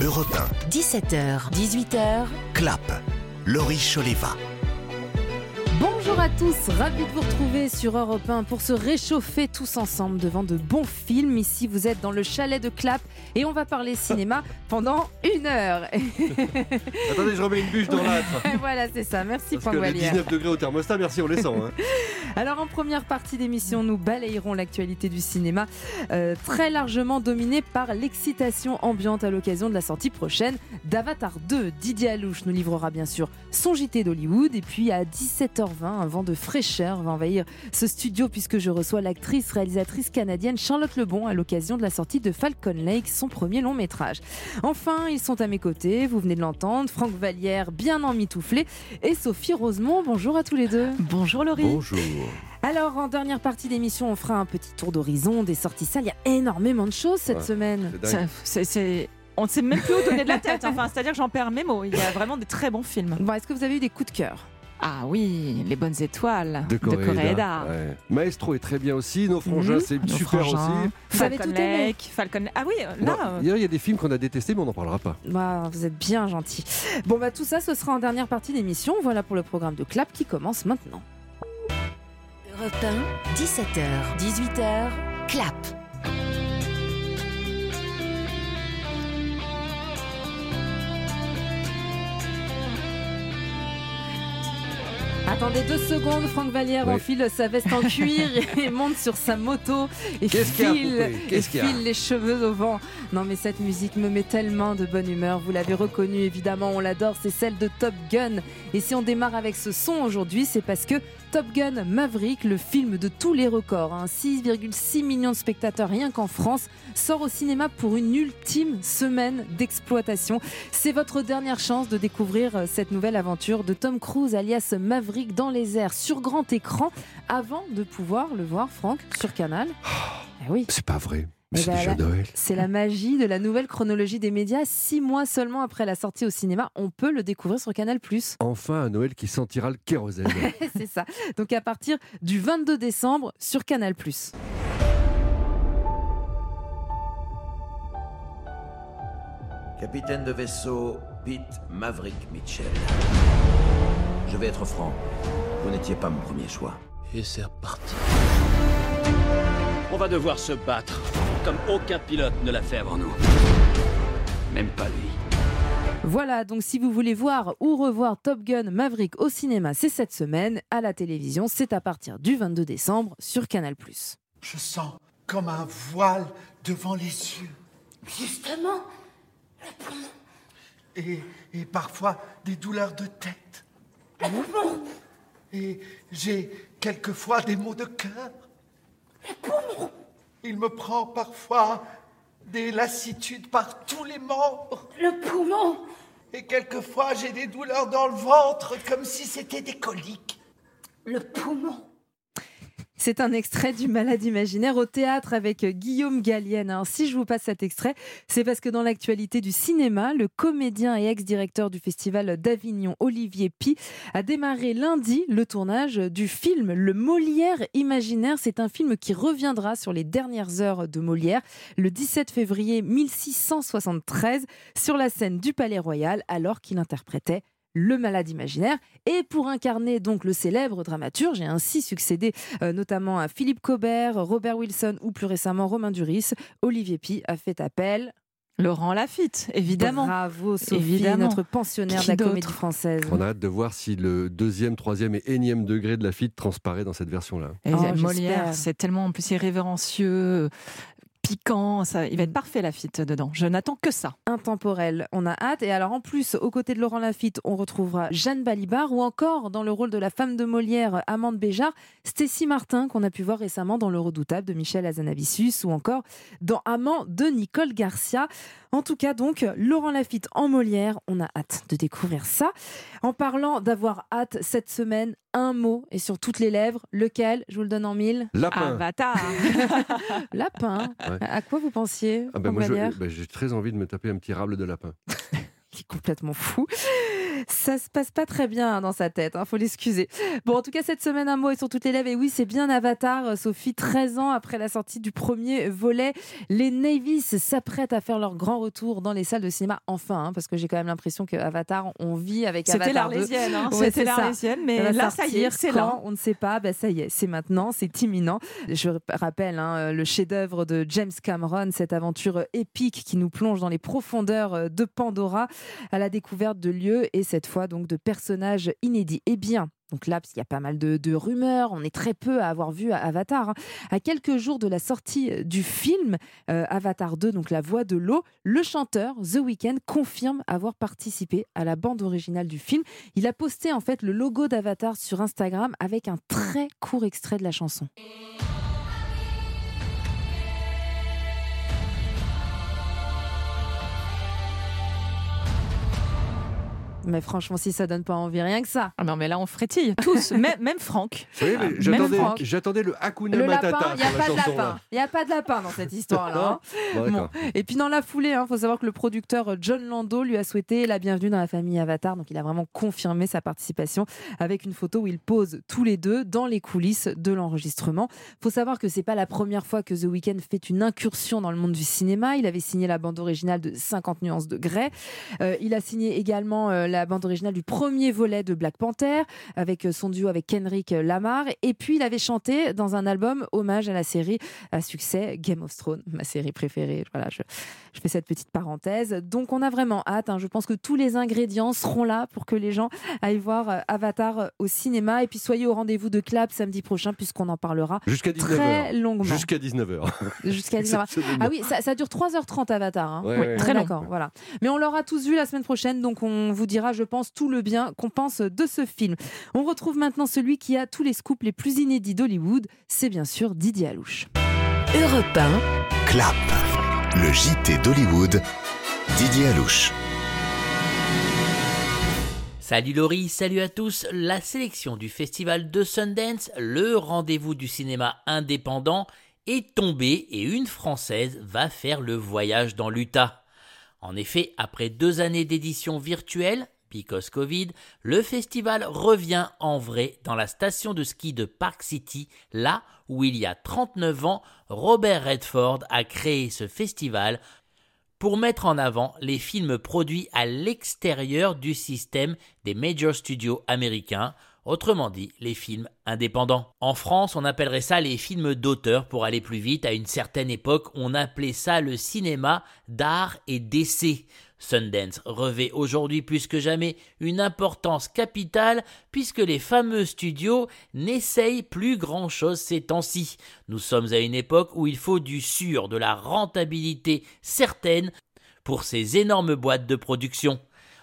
Europe 17h, 18h, Clap. Laurie Choleva. Bonjour à tous, ravi de vous retrouver sur Europe 1 pour se réchauffer tous ensemble devant de bons films. Ici, vous êtes dans le chalet de Clap et on va parler cinéma pendant une heure. Attendez, je remets une bûche dans l'âtre. voilà, c'est ça. Merci, Parce que les 19 degrés au thermostat, merci, on les sent. hein. Alors en première partie d'émission, nous balayerons l'actualité du cinéma, euh, très largement dominée par l'excitation ambiante à l'occasion de la sortie prochaine d'Avatar 2. Didier Alouche nous livrera bien sûr son JT d'Hollywood et puis à 17h20, un vent de fraîcheur va envahir ce studio puisque je reçois l'actrice réalisatrice canadienne Charlotte Lebon à l'occasion de la sortie de Falcon Lake, son premier long métrage. Enfin, ils sont à mes côtés, vous venez de l'entendre, Franck Vallière bien emmitouflé et Sophie Rosemont. Bonjour à tous les deux. Bonjour Laurie. Bonjour. Alors, en dernière partie d'émission, on fera un petit tour d'horizon des sorties salles. Il y a énormément de choses cette Ouais. semaine. C'est On ne sait même plus où donner de la tête. Enfin, c'est-à-dire que j'en perds mes mots. Il y a vraiment des très bons films. Bon, est-ce que vous avez eu des coups de cœur? Ah oui, Les Bonnes Étoiles De Coréda. Coréda. Ouais. Maestro est très bien aussi. Nos frangins, Mhm. c'est super frangins. aussi. Vous avez Falcon tout aimé Lake, Falcon Ah oui, là. Il y a- il y a des films qu'on a détestés, mais on n'en parlera pas. Bah, Vous êtes bien gentil. Bon, bah tout ça, ce sera en dernière partie d'émission. Voilà pour le programme de Clap qui commence maintenant. Europe 1, 17h, 18h, Clap. Attendez deux secondes, Franck Vallière Oui. enfile sa veste en cuir et monte sur sa moto et Qu'est-ce qu'il y a, file, et file les cheveux au vent. Non mais cette musique me met tellement de bonne humeur. Vous l'avez reconnue évidemment, on l'adore, c'est celle de Top Gun. Et si on démarre avec ce son aujourd'hui, c'est parce que Top Gun Maverick, le film de tous les records, hein, 6,6 millions de spectateurs rien qu'en France, sort au cinéma pour une ultime semaine d'exploitation. C'est votre dernière chance de découvrir euh, cette nouvelle aventure de Tom Cruise alias Maverick dans les airs sur grand écran avant de pouvoir le voir, Franck, sur Canal. Eh oui. C'est pas vrai. Mais Eh c'est ben, déjà là- Noël. C'est la magie de la nouvelle chronologie des médias. Six mois seulement après la sortie au cinéma, on peut le découvrir sur Canal+. Enfin un Noël qui sentira le kérosène. C'est ça. Donc à partir du 22 décembre sur Canal+. Capitaine de vaisseau Pete Maverick Mitchell. Je vais être franc. Vous n'étiez pas mon premier choix. Et c'est reparti. On va devoir se battre, comme aucun pilote ne l'a fait avant nous. Même pas lui. Voilà, donc si vous voulez voir ou revoir Top Gun Maverick au cinéma, c'est cette semaine. À la télévision, c'est à partir du 22 décembre sur Canal+. Je sens comme un voile devant les yeux. Justement, Et, et parfois des douleurs de tête. Et j'ai quelquefois des maux de cœur. Il me prend parfois des lassitudes par tous les membres. le poumon, Et quelquefois j'ai des douleurs dans le ventre comme si c'était des coliques. le poumon. C'est un extrait du Malade imaginaire au théâtre avec Guillaume Gallienne. Alors, si je vous passe cet extrait, c'est parce que dans l'actualité du cinéma, le comédien et ex-directeur du festival d'Avignon, Olivier Pi, a démarré lundi le tournage du film Le Molière imaginaire. C'est un film qui reviendra sur les dernières heures de Molière le 17 février 1673 sur la scène du Palais Royal alors qu'il interprétait le malade imaginaire. Et pour incarner donc le célèbre dramaturge et ainsi succéder euh, notamment à Philippe Cobert, Robert Wilson ou plus récemment Romain Duris, Olivier Pi a fait appel. Laurent Lafitte, évidemment. Bravo Sophie, Évidemment. notre pensionnaire Qui de la comédie française. On a hâte de voir si le deuxième, troisième et énième degré de la fille transparaît dans cette version-là. Et Oh, Molière, c'est tellement en plus irrévérencieux, piquant. Ça, il va être parfait Lafitte dedans. Je n'attends que ça. intemporel. On a hâte. Et alors, en plus, aux côtés de Laurent Lafitte, on retrouvera Jeanne Balibar ou encore dans le rôle de la femme de Molière, Amande Béjart, Stécie Martin, qu'on a pu voir récemment dans Le Redoutable de Michel Azanavicius ou encore dans Amant de Nicole Garcia. En tout cas, donc, Laurent Lafitte en Molière, on a hâte de découvrir ça. En parlant d'avoir hâte cette semaine, un mot est sur toutes les lèvres. Lequel Je vous le donne en mille? Lapin. Avatar. Lapin. Ouais. À quoi vous pensiez Ah Franck moi, ben, j'ai très envie de me taper un petit rable de lapin. qui est complètement fou. Ça se passe pas très bien hein, dans sa tête, hein, faut l'excuser. Bon, en tout cas, cette semaine, un mot est sur toutes les lèvres. Et oui, c'est bien Avatar, euh, Sophie, 13 ans après la sortie du premier volet. Les Navis s'apprêtent à faire leur grand retour dans les salles de cinéma, enfin, hein, parce que j'ai quand même l'impression que Avatar, on vit avec C'était Avatar 2. l'Arlésienne, hein. Ouais, C'était c'est ça. l'Arlésienne, mais là, ça y est, c'est là. On ne sait pas, ben ça y est, c'est maintenant, c'est imminent. Je rappelle hein, le chef-d'œuvre de James Cameron, cette aventure épique qui nous plonge dans les profondeurs euh, de Pandora à la découverte de lieux et cette fois donc de personnages inédits. Eh bien, donc là, parce qu'il y a pas mal de, rumeurs, on est très peu à avoir vu Avatar. hein. À quelques jours de la sortie du film euh, Avatar 2, donc La Voix de l'eau, le chanteur The Weeknd confirme avoir participé à la bande originale du film. Il a posté en fait le logo d'Avatar sur Instagram avec un très court extrait de la chanson. Mais franchement, si ça donne pas envie, rien que ça. Ah non, mais là, on frétille tous, même, même Franck. Oui, mais Ah, j'attendais, le Hakuna Le Matata il n'y a pas de lapin. Il n'y a pas de lapin dans cette histoire-là. hein. Bon. Et puis dans la foulée, il faut savoir que le producteur John Lando lui a souhaité la bienvenue dans la famille Avatar. Donc il a vraiment confirmé sa participation avec une photo où ils posent tous les deux dans les coulisses de l'enregistrement. faut savoir que c'est pas la première fois que The Weeknd fait une incursion dans le monde du cinéma. Il avait signé la bande originale de 50 nuances de Grey. Euh, il a signé également euh, la bande originale du premier volet de Black Panther avec euh, son duo avec Kendrick Lamar. Et puis il avait chanté dans un album hommage à la série à succès Game of Thrones, ma série préférée. Voilà, je, je fais cette petite parenthèse. Donc on a vraiment hâte. hein. Je pense que tous les ingrédients seront là pour que les gens aillent voir euh, Avatar euh, au cinéma. Et puis soyez au rendez-vous de Clap samedi prochain puisqu'on en parlera Jusqu'à très 19h. longuement. Jusqu'à 19h. Jusqu'à 19h. Ah oui, ça, ça dure 3h30 Avatar. hein. Ouais, Oui, ouais. très long. D'accord, voilà. Mais on l'aura tous vu la semaine prochaine, donc on vous dira, je pense, tout le bien qu'on pense de ce film. On retrouve maintenant celui qui a tous les scoops les plus inédits d'Hollywood. C'est bien sûr Didier Alouche. Europe 1, Clap, le JT d'Hollywood. Didier Alouche. Salut Laurie, salut à tous. La sélection du festival de Sundance, le rendez-vous du cinéma indépendant, est tombée et une Française va faire le voyage dans l'Utah. En effet, après deux années d'édition virtuelle, because Covid, le festival revient en vrai dans la station de ski de Park City, là où il y a 39 ans, Robert Redford a créé ce festival pour mettre en avant les films produits à l'extérieur du système des major studios américains, autrement dit les films indépendants. En France, on appellerait ça les films d'auteur pour aller plus vite. À une certaine époque, on appelait ça le cinéma d'art et d'essai. Sundance revêt aujourd'hui plus que jamais une importance capitale puisque les fameux studios n'essayent plus grand chose ces temps-ci. Nous sommes à une époque où il faut du sûr, de la rentabilité certaine pour ces énormes boîtes de production.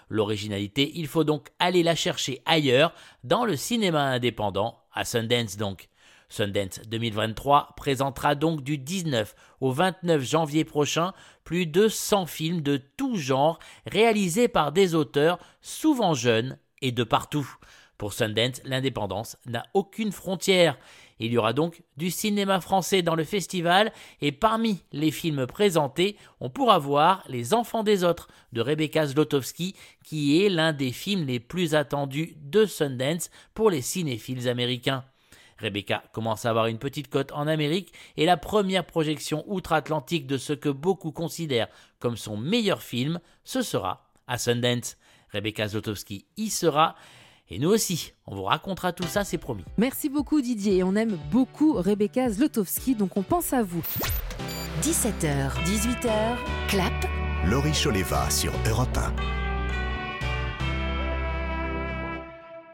L'originalité, il faut donc aller la chercher ailleurs, dans le cinéma indépendant, à Sundance donc. Sundance 2023 présentera donc du 19 au 29 janvier prochain plus de 100 films de tout genre réalisés par des auteurs souvent jeunes et de partout. Pour Sundance, l'indépendance n'a aucune frontière. Il y aura donc du cinéma français dans le festival et parmi les films présentés, on pourra voir Les Enfants des Autres de Rebecca Zlotowski qui est l'un des films les plus attendus de Sundance pour les cinéphiles américains. Rebecca commence à avoir une petite cote en Amérique et la première projection outre-Atlantique de ce que beaucoup considèrent comme son meilleur film, ce sera à Sundance. Rebecca Zlotowski y sera et nous aussi, on vous racontera tout ça, c'est promis. Merci beaucoup Didier et on aime beaucoup Rebecca Zlotowski, donc on pense à vous. 17h, 18h, clap, Laurie Choleva sur Europe 1.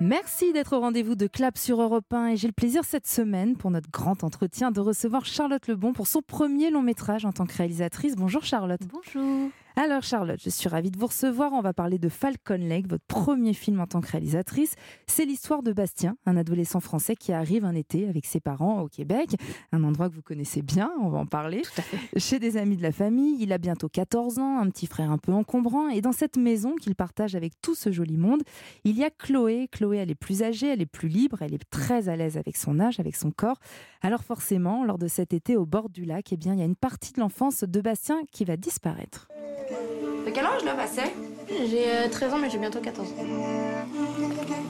Merci d'être au rendez-vous de Clap sur Europe 1 et j'ai le plaisir cette semaine pour notre grand entretien de recevoir Charlotte Lebon pour son premier long métrage en tant que réalisatrice. Bonjour Charlotte. Bonjour. Alors Charlotte, je suis ravie de vous recevoir. On va parler de Falcon Lake, votre premier film en tant que réalisatrice. C'est l'histoire de Bastien, un adolescent français qui arrive un été avec ses parents au Québec, un endroit que vous connaissez bien, on va en parler. Chez des amis de la famille, il a bientôt 14 ans, un petit frère un peu encombrant et dans cette maison qu'il partage avec tout ce joli monde, il y a Chloé. Chloé, elle est plus âgée, elle est plus libre, elle est très à l'aise avec son âge, avec son corps. Alors forcément, lors de cet été au bord du lac, eh bien, il y a une partie de l'enfance de Bastien qui va disparaître. T'as quel âge, là, Bastien? J'ai euh, 13 ans, mais j'ai bientôt 14.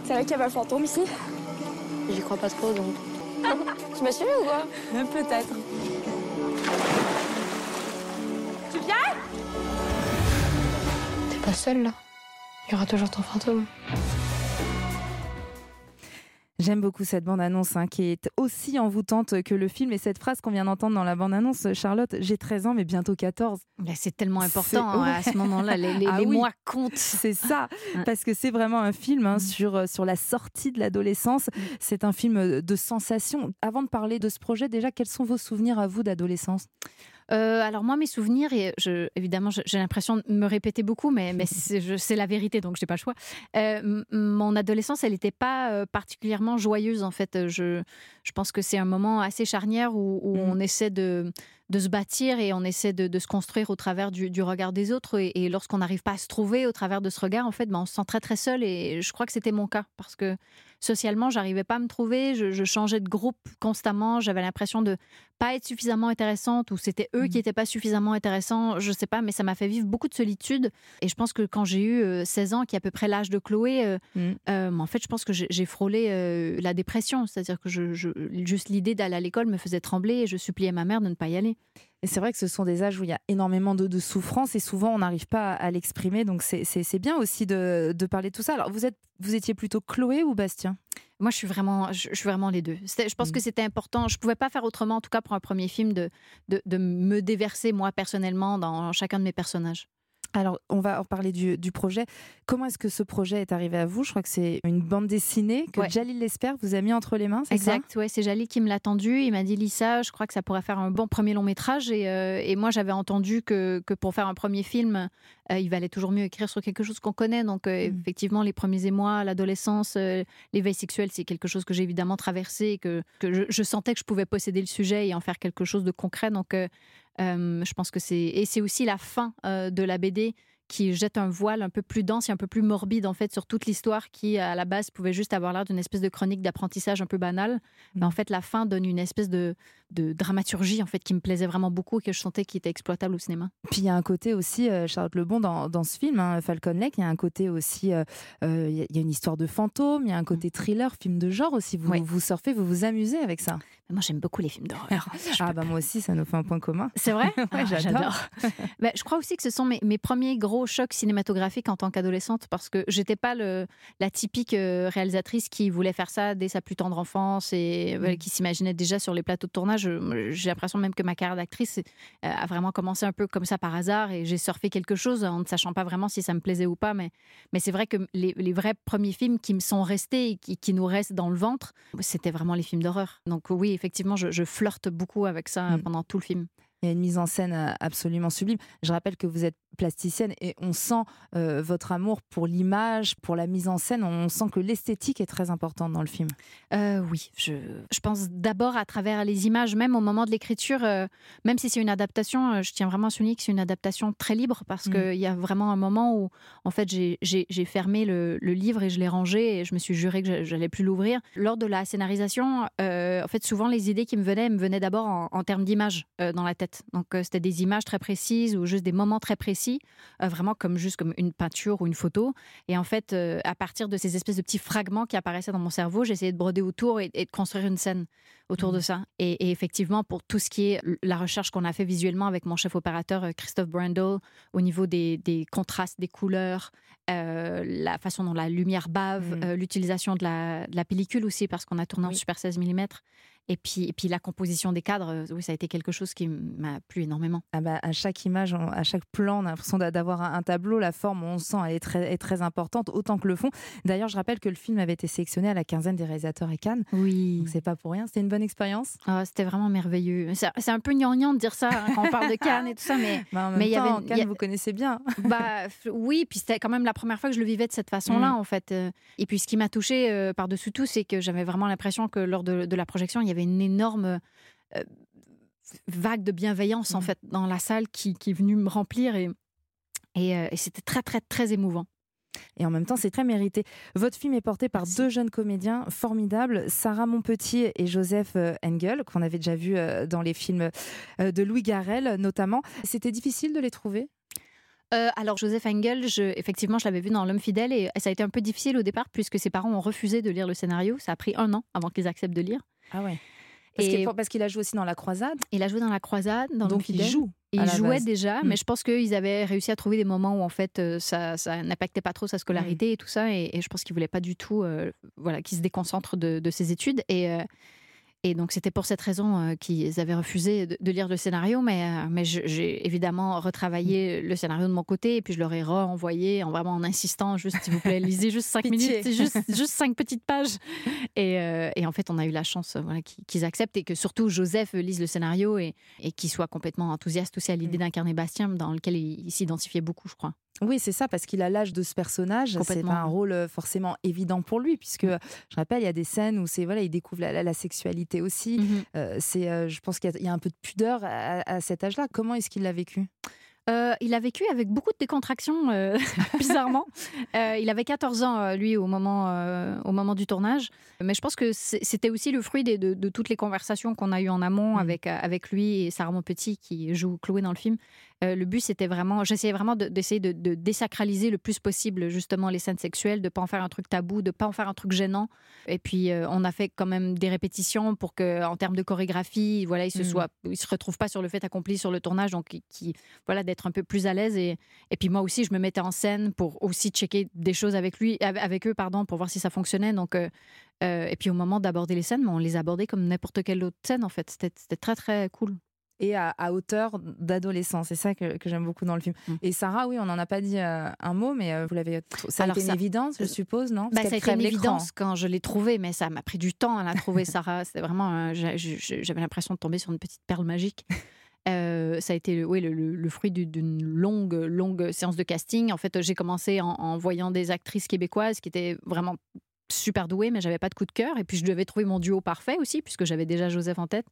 C'est vrai qu'il y a pas le fantôme ici? J'y crois pas trop, donc. Tu m'as suivi ou quoi? Même peut-être. Tu viens? T'es pas seule, là. Il y aura toujours ton fantôme. J'aime beaucoup cette bande-annonce hein, qui est aussi envoûtante que le film. Et cette phrase qu'on vient d'entendre dans la bande-annonce, Charlotte, j'ai 13 ans, mais bientôt 14. C'est tellement important hein, à ce moment-là. Les, les- Ah les oui. mois comptent. C'est ça, parce que c'est vraiment un film hein, sur, euh, sur la sortie de l'adolescence. C'est un film de sensation. Avant de parler de ce projet, déjà, quels sont vos souvenirs à vous d'adolescence? Euh, alors moi, mes souvenirs, et je, évidemment, j'ai l'impression de me répéter beaucoup, mais, mais c'est la vérité, donc je n'ai pas le choix. Euh, mon adolescence, elle n'était pas euh, particulièrement joyeuse, en fait. Je, je pense que c'est un moment assez charnière où, où on essaie de, de se bâtir et on essaie de, de se construire au travers du, du regard des autres. Et, et lorsqu'on n'arrive pas à se trouver au travers de ce regard, en fait, ben, on se sent très très seul. Et je crois que c'était mon cas parce que socialement, j'arrivais pas à me trouver. Je, je changeais de groupe constamment. J'avais l'impression de pas être suffisamment intéressante ou c'était eux qui n'étaient pas suffisamment intéressants. Je sais pas, mais ça m'a fait vivre beaucoup de solitude. Et je pense que quand j'ai eu euh, 16 ans, qui est à peu près l'âge de Chloé, euh, euh, en fait, je pense que j'ai j'ai frôlé euh, la dépression. C'est-à-dire que je, je- juste l'idée d'aller à l'école me faisait trembler et je suppliais ma mère de ne pas y aller. Et c'est vrai que ce sont des âges où il y a énormément de, de souffrance et souvent on n'arrive pas à, à l'exprimer. Donc c'est- bien aussi de, de parler de tout ça. Alors vous, êtes, vous étiez plutôt Chloé ou Bastien? Moi, je suis vraiment, je, je suis vraiment les deux. Je pense que c'était important. Je pouvais pas faire autrement, en tout cas pour un premier film, de, de, de me déverser moi personnellement dans chacun de mes personnages. Alors, on va en parler du, du projet. Comment est-ce que ce projet est arrivé à vous? Je crois que c'est une bande dessinée que Ouais. Jalil Lesper vous a mis entre les mains, c'est ça? Exact, ouais, c'est Jalil qui me l'a tendu. Il m'a dit Lisa, je crois que ça pourrait faire un bon premier long métrage. Et, euh, et moi, j'avais entendu que, que pour faire un premier film, euh, il valait toujours mieux écrire sur quelque chose qu'on connaît. Donc, euh, effectivement, les premiers émois, l'adolescence, l'éveil sexuel, c'est quelque chose que j'ai évidemment traversé et que, que je, je sentais que je pouvais posséder le sujet et en faire quelque chose de concret. Donc, je pense que c'est. Et c'est aussi la fin de la BD qui jette un voile un peu plus dense et un peu plus morbide en fait sur toute l'histoire qui à la base pouvait juste avoir l'air d'une espèce de chronique d'apprentissage un peu banale mais en fait la fin donne une espèce de, de dramaturgie en fait qui me plaisait vraiment beaucoup et que je sentais qui était exploitable au cinéma Puis il y a un côté aussi, euh, Charlotte Lebon, dans, dans ce film, hein, Falcon Lake, il y a un côté aussi, euh, euh, il y a- une histoire de fantôme, il y a un côté thriller, film de genre aussi. Vous, vous surfez, vous vous amusez avec ça. Moi j'aime beaucoup les films d'horreur. ah bah moi aussi, ça nous fait un point commun. C'est vrai Ouais, Ah, j'adore. Ben, je crois aussi que ce sont mes, mes premiers gros chocs cinématographiques en tant qu'adolescente parce que j'étais pas le, la typique euh, réalisatrice qui voulait faire ça dès sa plus tendre enfance et euh, qui s'imaginait déjà sur les plateaux de tournage. Je- J'ai l'impression même que ma carrière d'actrice euh, a vraiment commencé un peu comme ça par hasard et j'ai surfé quelque chose en ne sachant pas vraiment si ça me plaisait ou pas. Mais, mais c'est vrai que les, les vrais premiers films qui me sont restés et qui, qui nous restent dans le ventre, c'était vraiment les films d'horreur. Donc oui, effectivement, je, je flirte beaucoup avec ça pendant tout le film. Il y a une mise en scène euh, absolument sublime. Je rappelle que vous êtes plasticienne et on sent euh, votre amour pour l'image, pour la mise en scène. On sent que l'esthétique est très importante dans le film. Euh, oui, je, je pense d'abord à travers les images, même au moment de l'écriture, euh, même si c'est une adaptation, je tiens vraiment à souligner que c'est une adaptation très libre parce Mm. qu'il y a vraiment un moment où, en fait, j'ai- fermé le, le livre et je l'ai rangé et je me suis juré que j'a- j'allais plus l'ouvrir. Lors de la scénarisation, en fait, souvent les idées qui me venaient me venaient d'abord en, en termes d'images euh, dans la tête. Donc, euh, c'était des images très précises ou juste des moments très précis, euh, vraiment comme juste comme une peinture ou une photo. Et en fait, euh, à partir de ces espèces de petits fragments qui apparaissaient dans mon cerveau, j'essayais de broder autour et, et de construire une scène autour de ça. Et, et effectivement, pour tout ce qui est la recherche qu'on a fait visuellement avec mon chef opérateur Christophe Brandle, au niveau des, des contrastes, des couleurs, la façon dont la lumière bave, euh, l'utilisation de la, de la pellicule aussi, parce qu'on a tourné en super 16 mm. Et puis, et puis la composition des cadres, euh, oui, ça a été quelque chose qui m'a plu énormément. Ah bah, à chaque image, on- à chaque plan, on a l'impression d'a- d'avoir un, un tableau. La forme, on sent, elle est très, est très importante, autant que le fond. D'ailleurs, je rappelle que le film avait été sélectionné à la quinzaine des réalisateurs et Cannes. Oui. C'est pas pour rien. C'était une bonne expérience. Ah, C'était vraiment merveilleux. C'est un peu gnangnan de dire ça hein, quand on parle de Cannes et tout ça, mais Bah, en même mais il y temps, avait Cannes, y a- vous connaissez bien. bah oui, puis c'était quand même la première fois que je le vivais de cette façon-là Mm. en fait. Euh, Et puis ce qui m'a touchée euh, par-dessus tout, c'est que j'avais vraiment l'impression que lors de, de la projection, il y avait une énorme euh, vague de bienveillance en fait dans la salle qui, qui est venue me remplir et, et, euh, et c'était très très très émouvant. Et en même temps, c'est très mérité. Votre film est porté par deux jeunes comédiens formidables, Sarah Monpetit et Joseph euh, Engel, qu'on avait déjà vu dans les films de Louis Garrel notamment. C'était difficile de les trouver? Euh, alors Joseph Engel, je, effectivement, je l'avais vu dans L'homme fidèle et ça a été un peu difficile au départ puisque ses parents ont refusé de lire le scénario. Ça a pris un an avant qu'ils acceptent de lire. Ah ouais. Parce qu'il parce qu'il a joué aussi dans La Croisade. Il a joué dans La Croisade, dans Donc il fidèle. joue. Il jouait base. déjà, Mm. mais je pense qu'ils avaient réussi à trouver des moments où en fait euh, ça, ça n'impactait pas trop sa scolarité Mm. et tout ça. Et, et je pense qu'il voulait pas du tout, euh, voilà, qu'il se déconcentre de, de ses études. Et euh, et donc c'était pour cette raison euh, qu'ils avaient refusé de, lire le scénario. Mais euh, mais j'ai évidemment retravaillé Mm. le scénario de mon côté et puis je leur ai renvoyé en vraiment en insistant, juste s'il vous plaît, lisez juste cinq minutes, juste juste cinq petites pages. Et, euh, et en fait, on a eu la chance voilà, qu'ils acceptent et que surtout Joseph lise le scénario et, et qu'il soit complètement enthousiaste aussi à Mm. l'idée d'incarner Bastien, dans lequel il, il s'identifiait beaucoup, je crois. Oui, c'est ça, parce qu'il a l'âge de ce personnage. C'est pas un rôle euh, forcément évident pour lui, puisque je rappelle, il y a des scènes où c'est voilà, il découvre la, la- la sexualité aussi. Mhm. Euh, c'est, euh, je pense qu'il y, a- il y a un peu de pudeur à, à cet âge-là. Comment est-ce qu'il l'a vécu? Euh, il a vécu avec beaucoup de décontraction, euh, bizarrement. Euh, il avait 14 ans, lui, au moment, au moment du tournage. Mais je pense que c'était aussi le fruit des- de, de toutes les conversations qu'on a eues en amont avec, euh, avec lui et Sarah Monpetit, qui joue Chloé dans le film. Le but, c'était vraiment, j'essayais vraiment de- d'essayer de, de désacraliser le plus possible, justement, les scènes sexuelles, de pas en faire un truc tabou, de pas en faire un truc gênant. Et puis, on a fait quand même des répétitions pour que, en termes de chorégraphie, voilà, il se Mm. soit, il se retrouve pas sur le fait accompli sur le tournage, donc qui- qui, voilà, d'être un peu plus à l'aise. Et, et puis moi aussi, je me mettais en scène pour aussi checker des choses avec lui, avec- eux, pardon, pour voir si ça fonctionnait. Donc, euh, euh, et puis au moment d'aborder les scènes, on les abordait comme n'importe quelle autre scène, en fait. C'était c'était très, très cool. Et à, à hauteur d'adolescent, c'est ça que, que j'aime beaucoup dans le film. Mm. Et Sarah, oui, on n'en a pas dit euh, un mot, mais euh, vous l'avez, ça a Alors, été une ça- évidence, je suppose, non? Parce Bah, ça a été une évidence quand je l'ai trouvée, mais ça m'a pris du temps à la trouver, Sarah. C'était vraiment, euh, j'avais l'impression de tomber sur une petite perle magique. Euh, ça a été oui, le, fruit du- d'une longue, longue séance de casting. En fait, j'ai commencé en, voyant des actrices québécoises qui étaient vraiment super douées, mais j'avais pas de coup de cœur. Et puis, je devais trouver mon duo parfait aussi, puisque j'avais déjà Joseph en tête.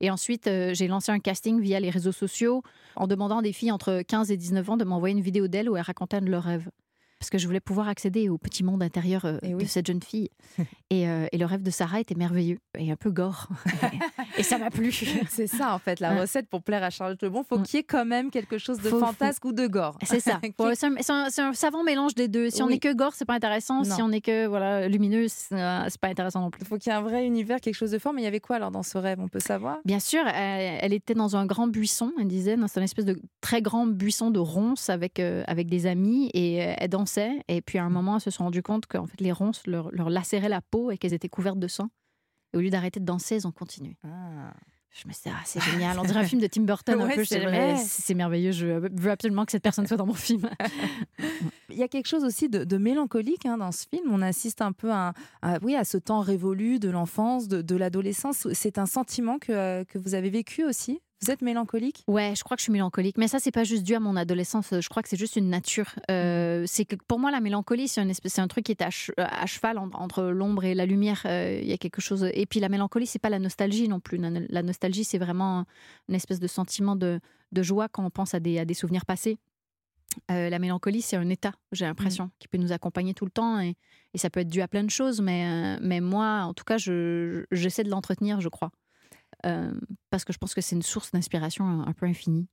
Et ensuite, euh, j'ai lancé un casting via les réseaux sociaux en demandant à des filles entre 15 et 19 ans de m'envoyer une vidéo d'elles où elles racontaient de leurs rêves. Parce que je voulais pouvoir accéder au petit monde intérieur euh, de cette jeune fille. Et, euh, et le rêve de Sarah était merveilleux et un peu gore. et ça m'a plu. C'est ça, en fait, la recette pour plaire à Charlotte Lebon. Faut qu'il y ait quand même quelque chose de Faut- faut- fantasque ou de gore. C'est ça. C'est un, c'est c'est savant mélange des deux. Si on n'est que gore, c'est pas intéressant. Non. Si on n'est que voilà, lumineux, c'est euh, c'est pas intéressant non plus. Il faut qu'il y ait un vrai univers, quelque chose de fort. Mais il y avait quoi alors dans ce rêve On peut savoir? Bien sûr, elle, elle était dans un grand buisson, elle disait, dans une espèce de très grand buisson de ronces avec, euh, avec des amis et elle dansait. Et puis à un moment, elles se sont rendues compte qu'en fait, les ronces leur, leur lacéraient la peau et qu'elles étaient couvertes de sang. Et au lieu d'arrêter de danser, elles ont continué. Je me suis dit, ah, c'est génial. On dirait un film de Tim Burton un peu. c'est merveilleux. Je veux absolument que cette personne soit dans mon film. Il y a quelque chose aussi de, de mélancolique hein, dans ce film. On assiste un peu à, à- oui, à ce temps révolu de l'enfance, de, de l'adolescence. C'est un sentiment que, que vous avez vécu aussi? Vous êtes mélancolique? Ouais, je crois que je suis mélancolique. Mais ça, c'est pas juste dû à mon adolescence. Je crois que c'est juste une nature. Euh, c'est que pour moi, la mélancolie, c'est un, espèce- c'est un truc qui est à, che- à cheval en- entre l'ombre et la lumière. Euh, Il y a quelque chose. Et puis la mélancolie, c'est pas la nostalgie non plus. La, nostalgie, c'est vraiment une espèce de sentiment de, de joie quand on pense à des, à des souvenirs passés. Euh, la mélancolie, c'est un état, j'ai l'impression, qui peut nous accompagner tout le temps. Et, et ça peut être dû à plein de choses. Mais, mais moi, en tout cas, je- j'essaie de l'entretenir, je crois. Euh, parce que je pense que c'est une source d'inspiration un, un peu infinie.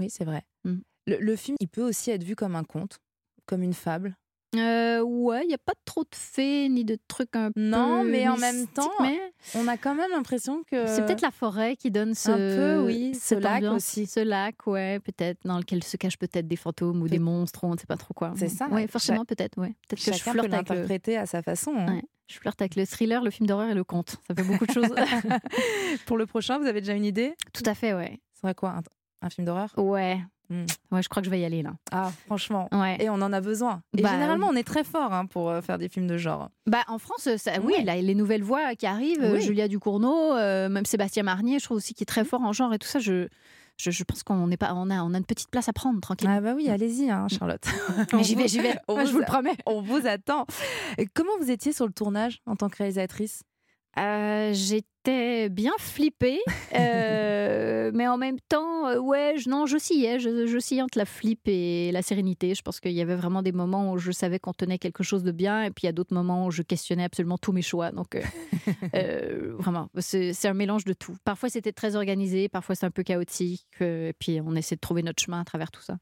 Oui, c'est vrai. Mm. Le, le film, il peut aussi être vu comme un conte, comme une fable? Euh, ouais, il n'y a pas trop de faits ni de trucs un Non, peu mais en même temps, mais on a quand même l'impression que. c'est peut-être la forêt qui donne ce, Un peu, oui, ce lac ambiance, aussi. Ce lac, ouais, peut-être, dans lequel se cachent peut-être des fantômes ou des monstres, on ne sait pas trop quoi. C'est ça. Ouais, forcément, peut-être, ouais. Peut-être que je flirte peut l'interpréter à sa façon. hein. Ouais, je flirte avec le thriller, le film d'horreur et le conte. Ça fait beaucoup de choses. Pour le prochain, vous avez déjà une idée? Tout à fait, ouais. Ce serait quoi un, un film d'horreur? Ouais. Hmm. Ouais, je crois que je vais y aller là. Ah, franchement. Ouais. Et on en a besoin. Et Bah, généralement, on est très fort hein, pour euh, faire des films de genre. Bah, en France, ça, oui, Ouais. là, les nouvelles voix qui arrivent, euh, Oui. Julia Ducournau, euh, même Sébastien Marnier, je trouve aussi qu'il est très fort en genre et tout ça. Je, je, je pense qu'on n'est pas, on a, on a une petite place à prendre, tranquille. Ah bah oui, allez-y, hein, Charlotte. Mais j'y vais, j'y vais. On Ah, je vous le promets. On vous attend. Comment vous étiez sur le tournage en tant que réalisatrice? Euh, J'étais bien flippée, euh, mais en même temps, euh, ouais, je, non, j'oscillais, je, j'oscillais entre la flip et la sérénité. Je pense qu'il y avait vraiment des moments où je savais qu'on tenait quelque chose de bien, et puis il y a d'autres moments où je questionnais absolument tous mes choix. Donc, euh, euh, vraiment, c'est un mélange de tout. Parfois, c'était très organisé, parfois, c'est un peu chaotique, et puis on essaie de trouver notre chemin à travers tout ça.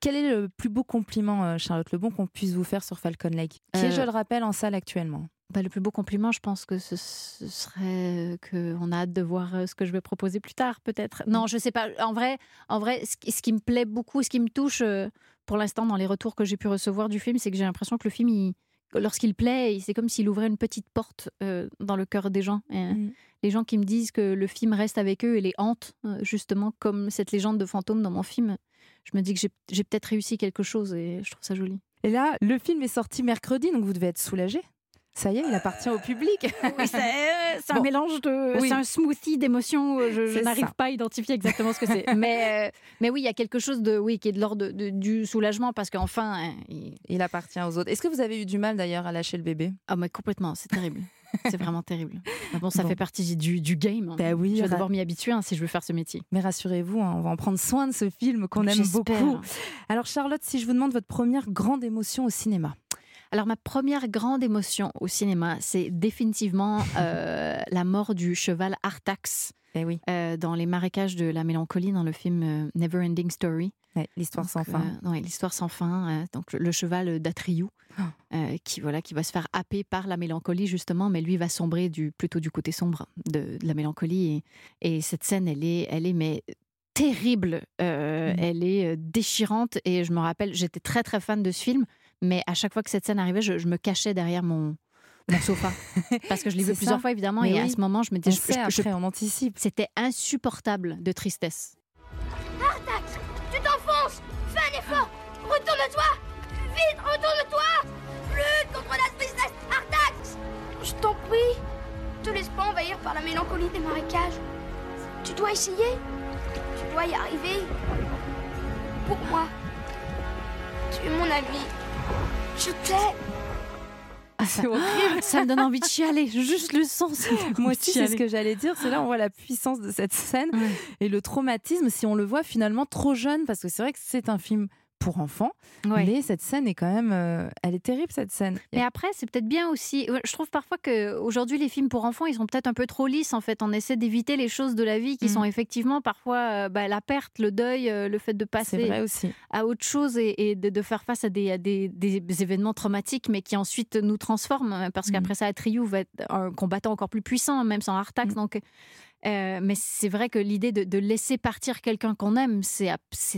Quel est le plus beau compliment, Charlotte Lebon, qu'on puisse vous faire sur Falcon Lake? Qui est, je le rappelle, en salle actuellement? Bah, le plus beau compliment, je pense que ce, ce serait qu'on a hâte de voir euh, ce que je vais proposer plus tard, peut-être. Non, je sais pas. En vrai, en vrai ce, qui- ce qui me plaît beaucoup, ce qui me touche euh, pour l'instant dans les retours que j'ai pu recevoir du film, c'est que j'ai l'impression que le film, il- lorsqu'il plaît, c'est comme s'il ouvrait une petite porte euh, dans le cœur des gens. Et, Mm. Les gens qui me disent que le film reste avec eux et les hante, justement, comme cette légende de fantôme dans mon film, je me dis que j'ai peut-être réussi quelque chose et je trouve ça joli. Et là, le film est sorti mercredi, donc vous devez être soulagé. Ça y est, il appartient au public. Oui, c'est c'est un Bon. mélange de. Oui. C'est un smoothie d'émotions. euh, Je, n'arrive pas à identifier exactement ce que c'est. mais, euh, mais oui, il y a quelque chose de, oui, qui est de l'ordre du soulagement parce qu'enfin. hein, il... Il appartient aux autres. Est-ce que vous avez eu du mal d'ailleurs à lâcher le bébé? Ah, mais complètement, c'est terrible. c'est vraiment terrible. Mais bon, ça Bon. fait partie du, du game. hein. Bah oui, je vais devoir m'y habituer hein, si je veux faire ce métier. Mais rassurez-vous, hein, on va en prendre soin de ce film qu'on aime beaucoup. Alors Charlotte, si je vous demande votre première grande émotion au cinéma Alors, ma première grande émotion au cinéma, c'est définitivement euh, la mort du cheval Artax Eh oui. euh, dans les marécages de la mélancolie dans le film euh, Never Ending Story. Ouais, L'histoire sans fin. euh, ouais, l'histoire sans fin. euh, donc le, le cheval d'Atriou, euh, qui voilà, qui va se faire happer par la mélancolie justement, mais lui va sombrer du plutôt du côté sombre de, de la mélancolie. Et, et cette scène, elle est, elle est mais terrible. euh, Mm. Elle est euh, déchirante. Et je me rappelle, j'étais très très fan de ce film, mais à chaque fois que cette scène arrivait, je, je me cachais derrière mon mon sofa parce que je l'ai vu plusieurs ça. fois évidemment Mais et à ce moment je me On disais je- je- je- après, on anticipe. c'était insupportable de tristesse Artax, tu t'enfonces Fais un effort Retourne-toi Vite, retourne-toi Lutte contre la tristesse Artax Je t'en prie Te laisse pas envahir par la mélancolie des marécages. Tu dois essayer Tu dois y arriver. Pour moi. Tu es mon ami. Je t'aime C'est horrible. ça me donne envie de chialer juste le sens Moi aussi, c'est ce que j'allais dire. C'est là où on voit la puissance de cette scène Ouais. et le traumatisme si on le voit finalement trop jeune, parce que c'est vrai que c'est un film pour enfants, Ouais. mais cette scène est quand même, euh, elle est terrible cette scène. Mais après, c'est peut-être bien aussi. Je trouve parfois que aujourd'hui les films pour enfants, ils sont peut-être un peu trop lisses. En fait, on essaie d'éviter les choses de la vie qui Mhm. sont effectivement parfois euh, bah, la perte, le deuil, euh, le fait de passer aussi. à autre chose et, et de, de faire face à des, à des, des événements traumatiques, mais qui ensuite nous transforment. hein, Parce Mhm. qu'après ça, Atriou va être un combattant encore plus puissant, même sans Artax. Mhm. Donc, euh, mais c'est vrai que l'idée de, de laisser partir quelqu'un qu'on aime, c'est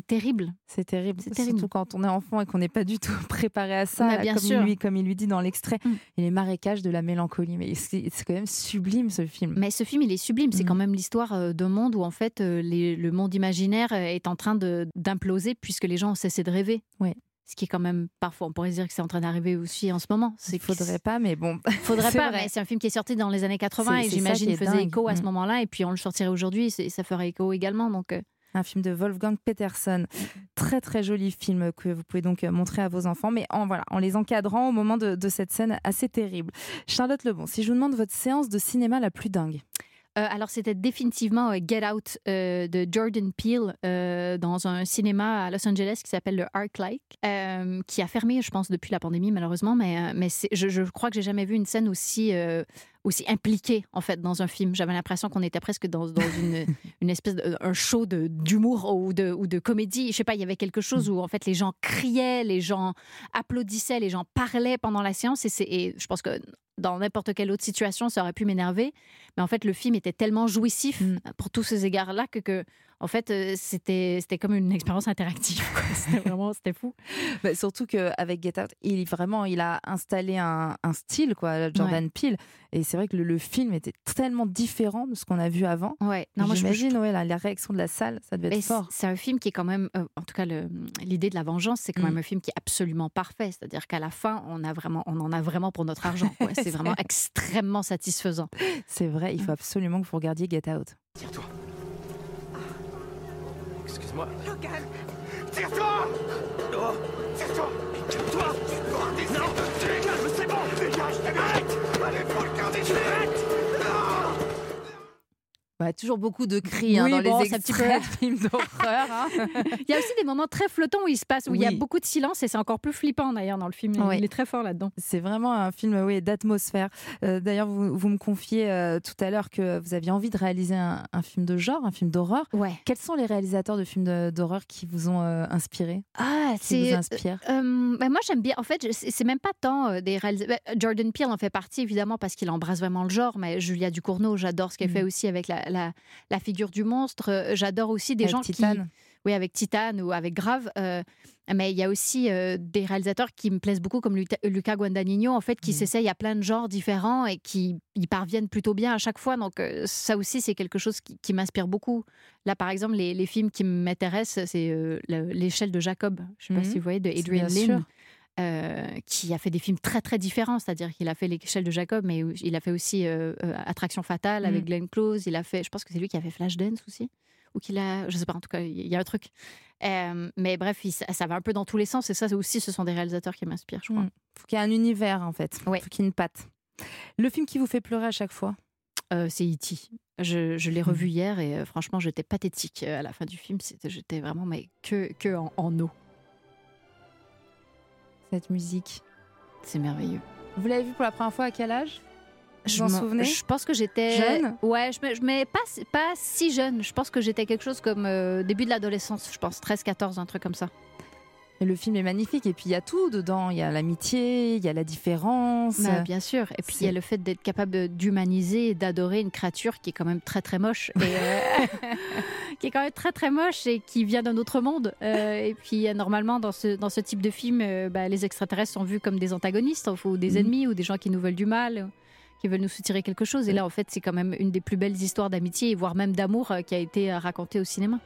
terrible. C'est terrible. C'est terrible. Surtout quand on est enfant et qu'on n'est pas du tout préparé à ça, là, bien comme, sûr. Il lui, comme il lui dit dans l'extrait. Mm. Et les marécages de la mélancolie. Mais c'est quand même sublime ce film. Mais ce film, il est sublime. C'est Mhm. quand même l'histoire euh, d'un monde où, en fait, euh, les- le monde imaginaire est en train d'imploser puisque les gens ont cessé de rêver. Ouais. Ce qui est quand même, parfois, on pourrait se dire que c'est en train d'arriver aussi en ce moment. Il faudrait pas, mais bon. Faudrait pas, vrai. mais c'est un film qui est sorti dans les années 80 C'est- et j'imagine faisait dingue. écho à ce Mm. moment-là. Et puis on le sortirait aujourd'hui et ça ferait écho également. Donc, euh, Un film de Wolfgang Peterson. Très très joli film que vous pouvez donc euh, montrer à vos enfants, mais en, voilà, en les encadrant au moment de, de cette scène assez terrible. Charlotte Lebon, si je vous demande votre séance de cinéma la plus dingue. Euh, alors, c'était définitivement euh, Get Out euh, de Jordan Peele dans un cinéma à Los Angeles qui s'appelle le ArcLight, qui a fermé, je pense, depuis la pandémie, malheureusement. Mais, mais je, je crois que j'ai jamais vu une scène aussi, aussi impliquée, en fait, dans un film. J'avais l'impression qu'on était presque dans, dans une, une espèce de un show d'humour ou de, ou de comédie. Je sais pas, il y avait quelque chose où, en fait, les gens criaient, les gens applaudissaient, les gens parlaient pendant la séance. Et, c'est- et je pense que dans n'importe quelle autre situation, ça aurait pu m'énerver. Mais en fait, le film était tellement jouissif Mm. pour tous ces égards-là que, que, en fait, euh, c'était c'était comme une expérience interactive. C'était vraiment, c'était fou. Bah, surtout qu'avec Get Out, il, vraiment, il a installé un, un style, quoi, Jordan Peele. Et c'est vrai que le, le film était tellement différent de ce qu'on a vu avant. Ouais. Non, moi, je- J'imagine, ouais, la, la réaction de la salle, ça devait Mais être fort. C'est un film qui est quand même, euh, en tout cas, le- l'idée de la vengeance, c'est quand Mm. même un film qui est absolument parfait. C'est-à-dire qu'à la fin, on a vraiment, on en a vraiment pour notre argent. quoi. C'est vraiment vrai. extrêmement satisfaisant. C'est vrai, il faut absolument que vous regardiez Get Out. Tire-toi. Excuse-moi. Logan. Tire-toi. Oh Tire-toi. Calme-toi Non. Calme, c'est bon. Dégage, dégage Allez, faut le garder Arrête Ouais, toujours beaucoup de cris hein, Oui, dans bon, les extraits films d'horreur. hein. Il y a aussi des moments très flottants où il se passe, où il y a beaucoup de silence et c'est encore plus flippant d'ailleurs dans le film. Il est très fort là-dedans. C'est vraiment un film oui, d'atmosphère. Euh, D'ailleurs, vous, vous me confiez euh, tout à l'heure que vous aviez envie de réaliser un, un film de genre, un film d'horreur. Ouais. Quels sont les réalisateurs de films de- d'horreur qui vous ont euh, inspiré? Ah, Qui c'est. vous inspirent bah, moi, j'aime bien. En fait, c'est c'est même pas tant des réalisateurs. bah, Jordan Peele en fait partie, évidemment, parce qu'il embrasse vraiment le genre. Mais Julia Ducournau, j'adore ce qu'elle Mm. fait aussi avec la, la, la figure du monstre. Euh, J'adore aussi des Avec gens Titane. qui. Oui, avec Titane ou avec Grave. euh, mais il y a aussi euh, des réalisateurs qui me plaisent beaucoup, comme Luta- Luca Guadagnino, en fait, qui Mm. s'essayent à plein de genres différents et qui y parviennent plutôt bien à chaque fois. Donc, euh, ça aussi, c'est quelque chose qui, qui m'inspire beaucoup. Là, par exemple, les, les films qui m'intéressent, c'est le- L'échelle de Jacob. Je ne sais pas Mhm. si vous voyez, de Adrian Lynn. sûr. Euh, qui a fait des films très très différents, c'est-à-dire qu'il a fait l'échelle de Jacob, mais il a fait aussi euh, euh, Attraction fatale avec Mhm. Glenn Close. Il a fait, je pense que c'est lui qui a fait Flashdance aussi, ou qu'il a, je sais pas, en tout cas, il y a un truc. Euh, mais bref, il- ça, va un peu dans tous les sens, et ça aussi, ce sont des réalisateurs qui m'inspirent, je crois. Mm. faut qu'il y ait un univers en fait. Ouais. faut qu'il y ait une patte. Le film qui vous fait pleurer à chaque fois? C'est E.T. Je, je l'ai revu hier et franchement, j'étais pathétique à la fin du film. J'étais vraiment mais que, que en, en eau. Cette musique. C'est merveilleux. Vous l'avez vu pour la première fois à quel âge? Je m'en- souvenez? Je pense que j'étais Jeune? Ouais, je me, je- mais pas, pas si jeune. Je pense que j'étais quelque chose comme euh, début de l'adolescence. Je pense 13, 14, un truc comme ça. Le film est magnifique et puis il y a tout dedans. Il y a l'amitié, il y a la différence. Bah, bien sûr. Et puis il y a le fait d'être capable d'humaniser et d'adorer une créature qui est quand même très très moche. Et, euh, qui est quand même très très moche et qui vient d'un autre monde. Euh, et puis normalement, dans ce, dans ce type de film, euh, bah, les extraterrestres sont vus comme des antagonistes ou des Mhm. ennemis ou des gens qui nous veulent du mal. qui veulent nous soutirer quelque chose. Et là, en fait, c'est quand même une des plus belles histoires d'amitié, voire même d'amour, qui a été racontée au cinéma.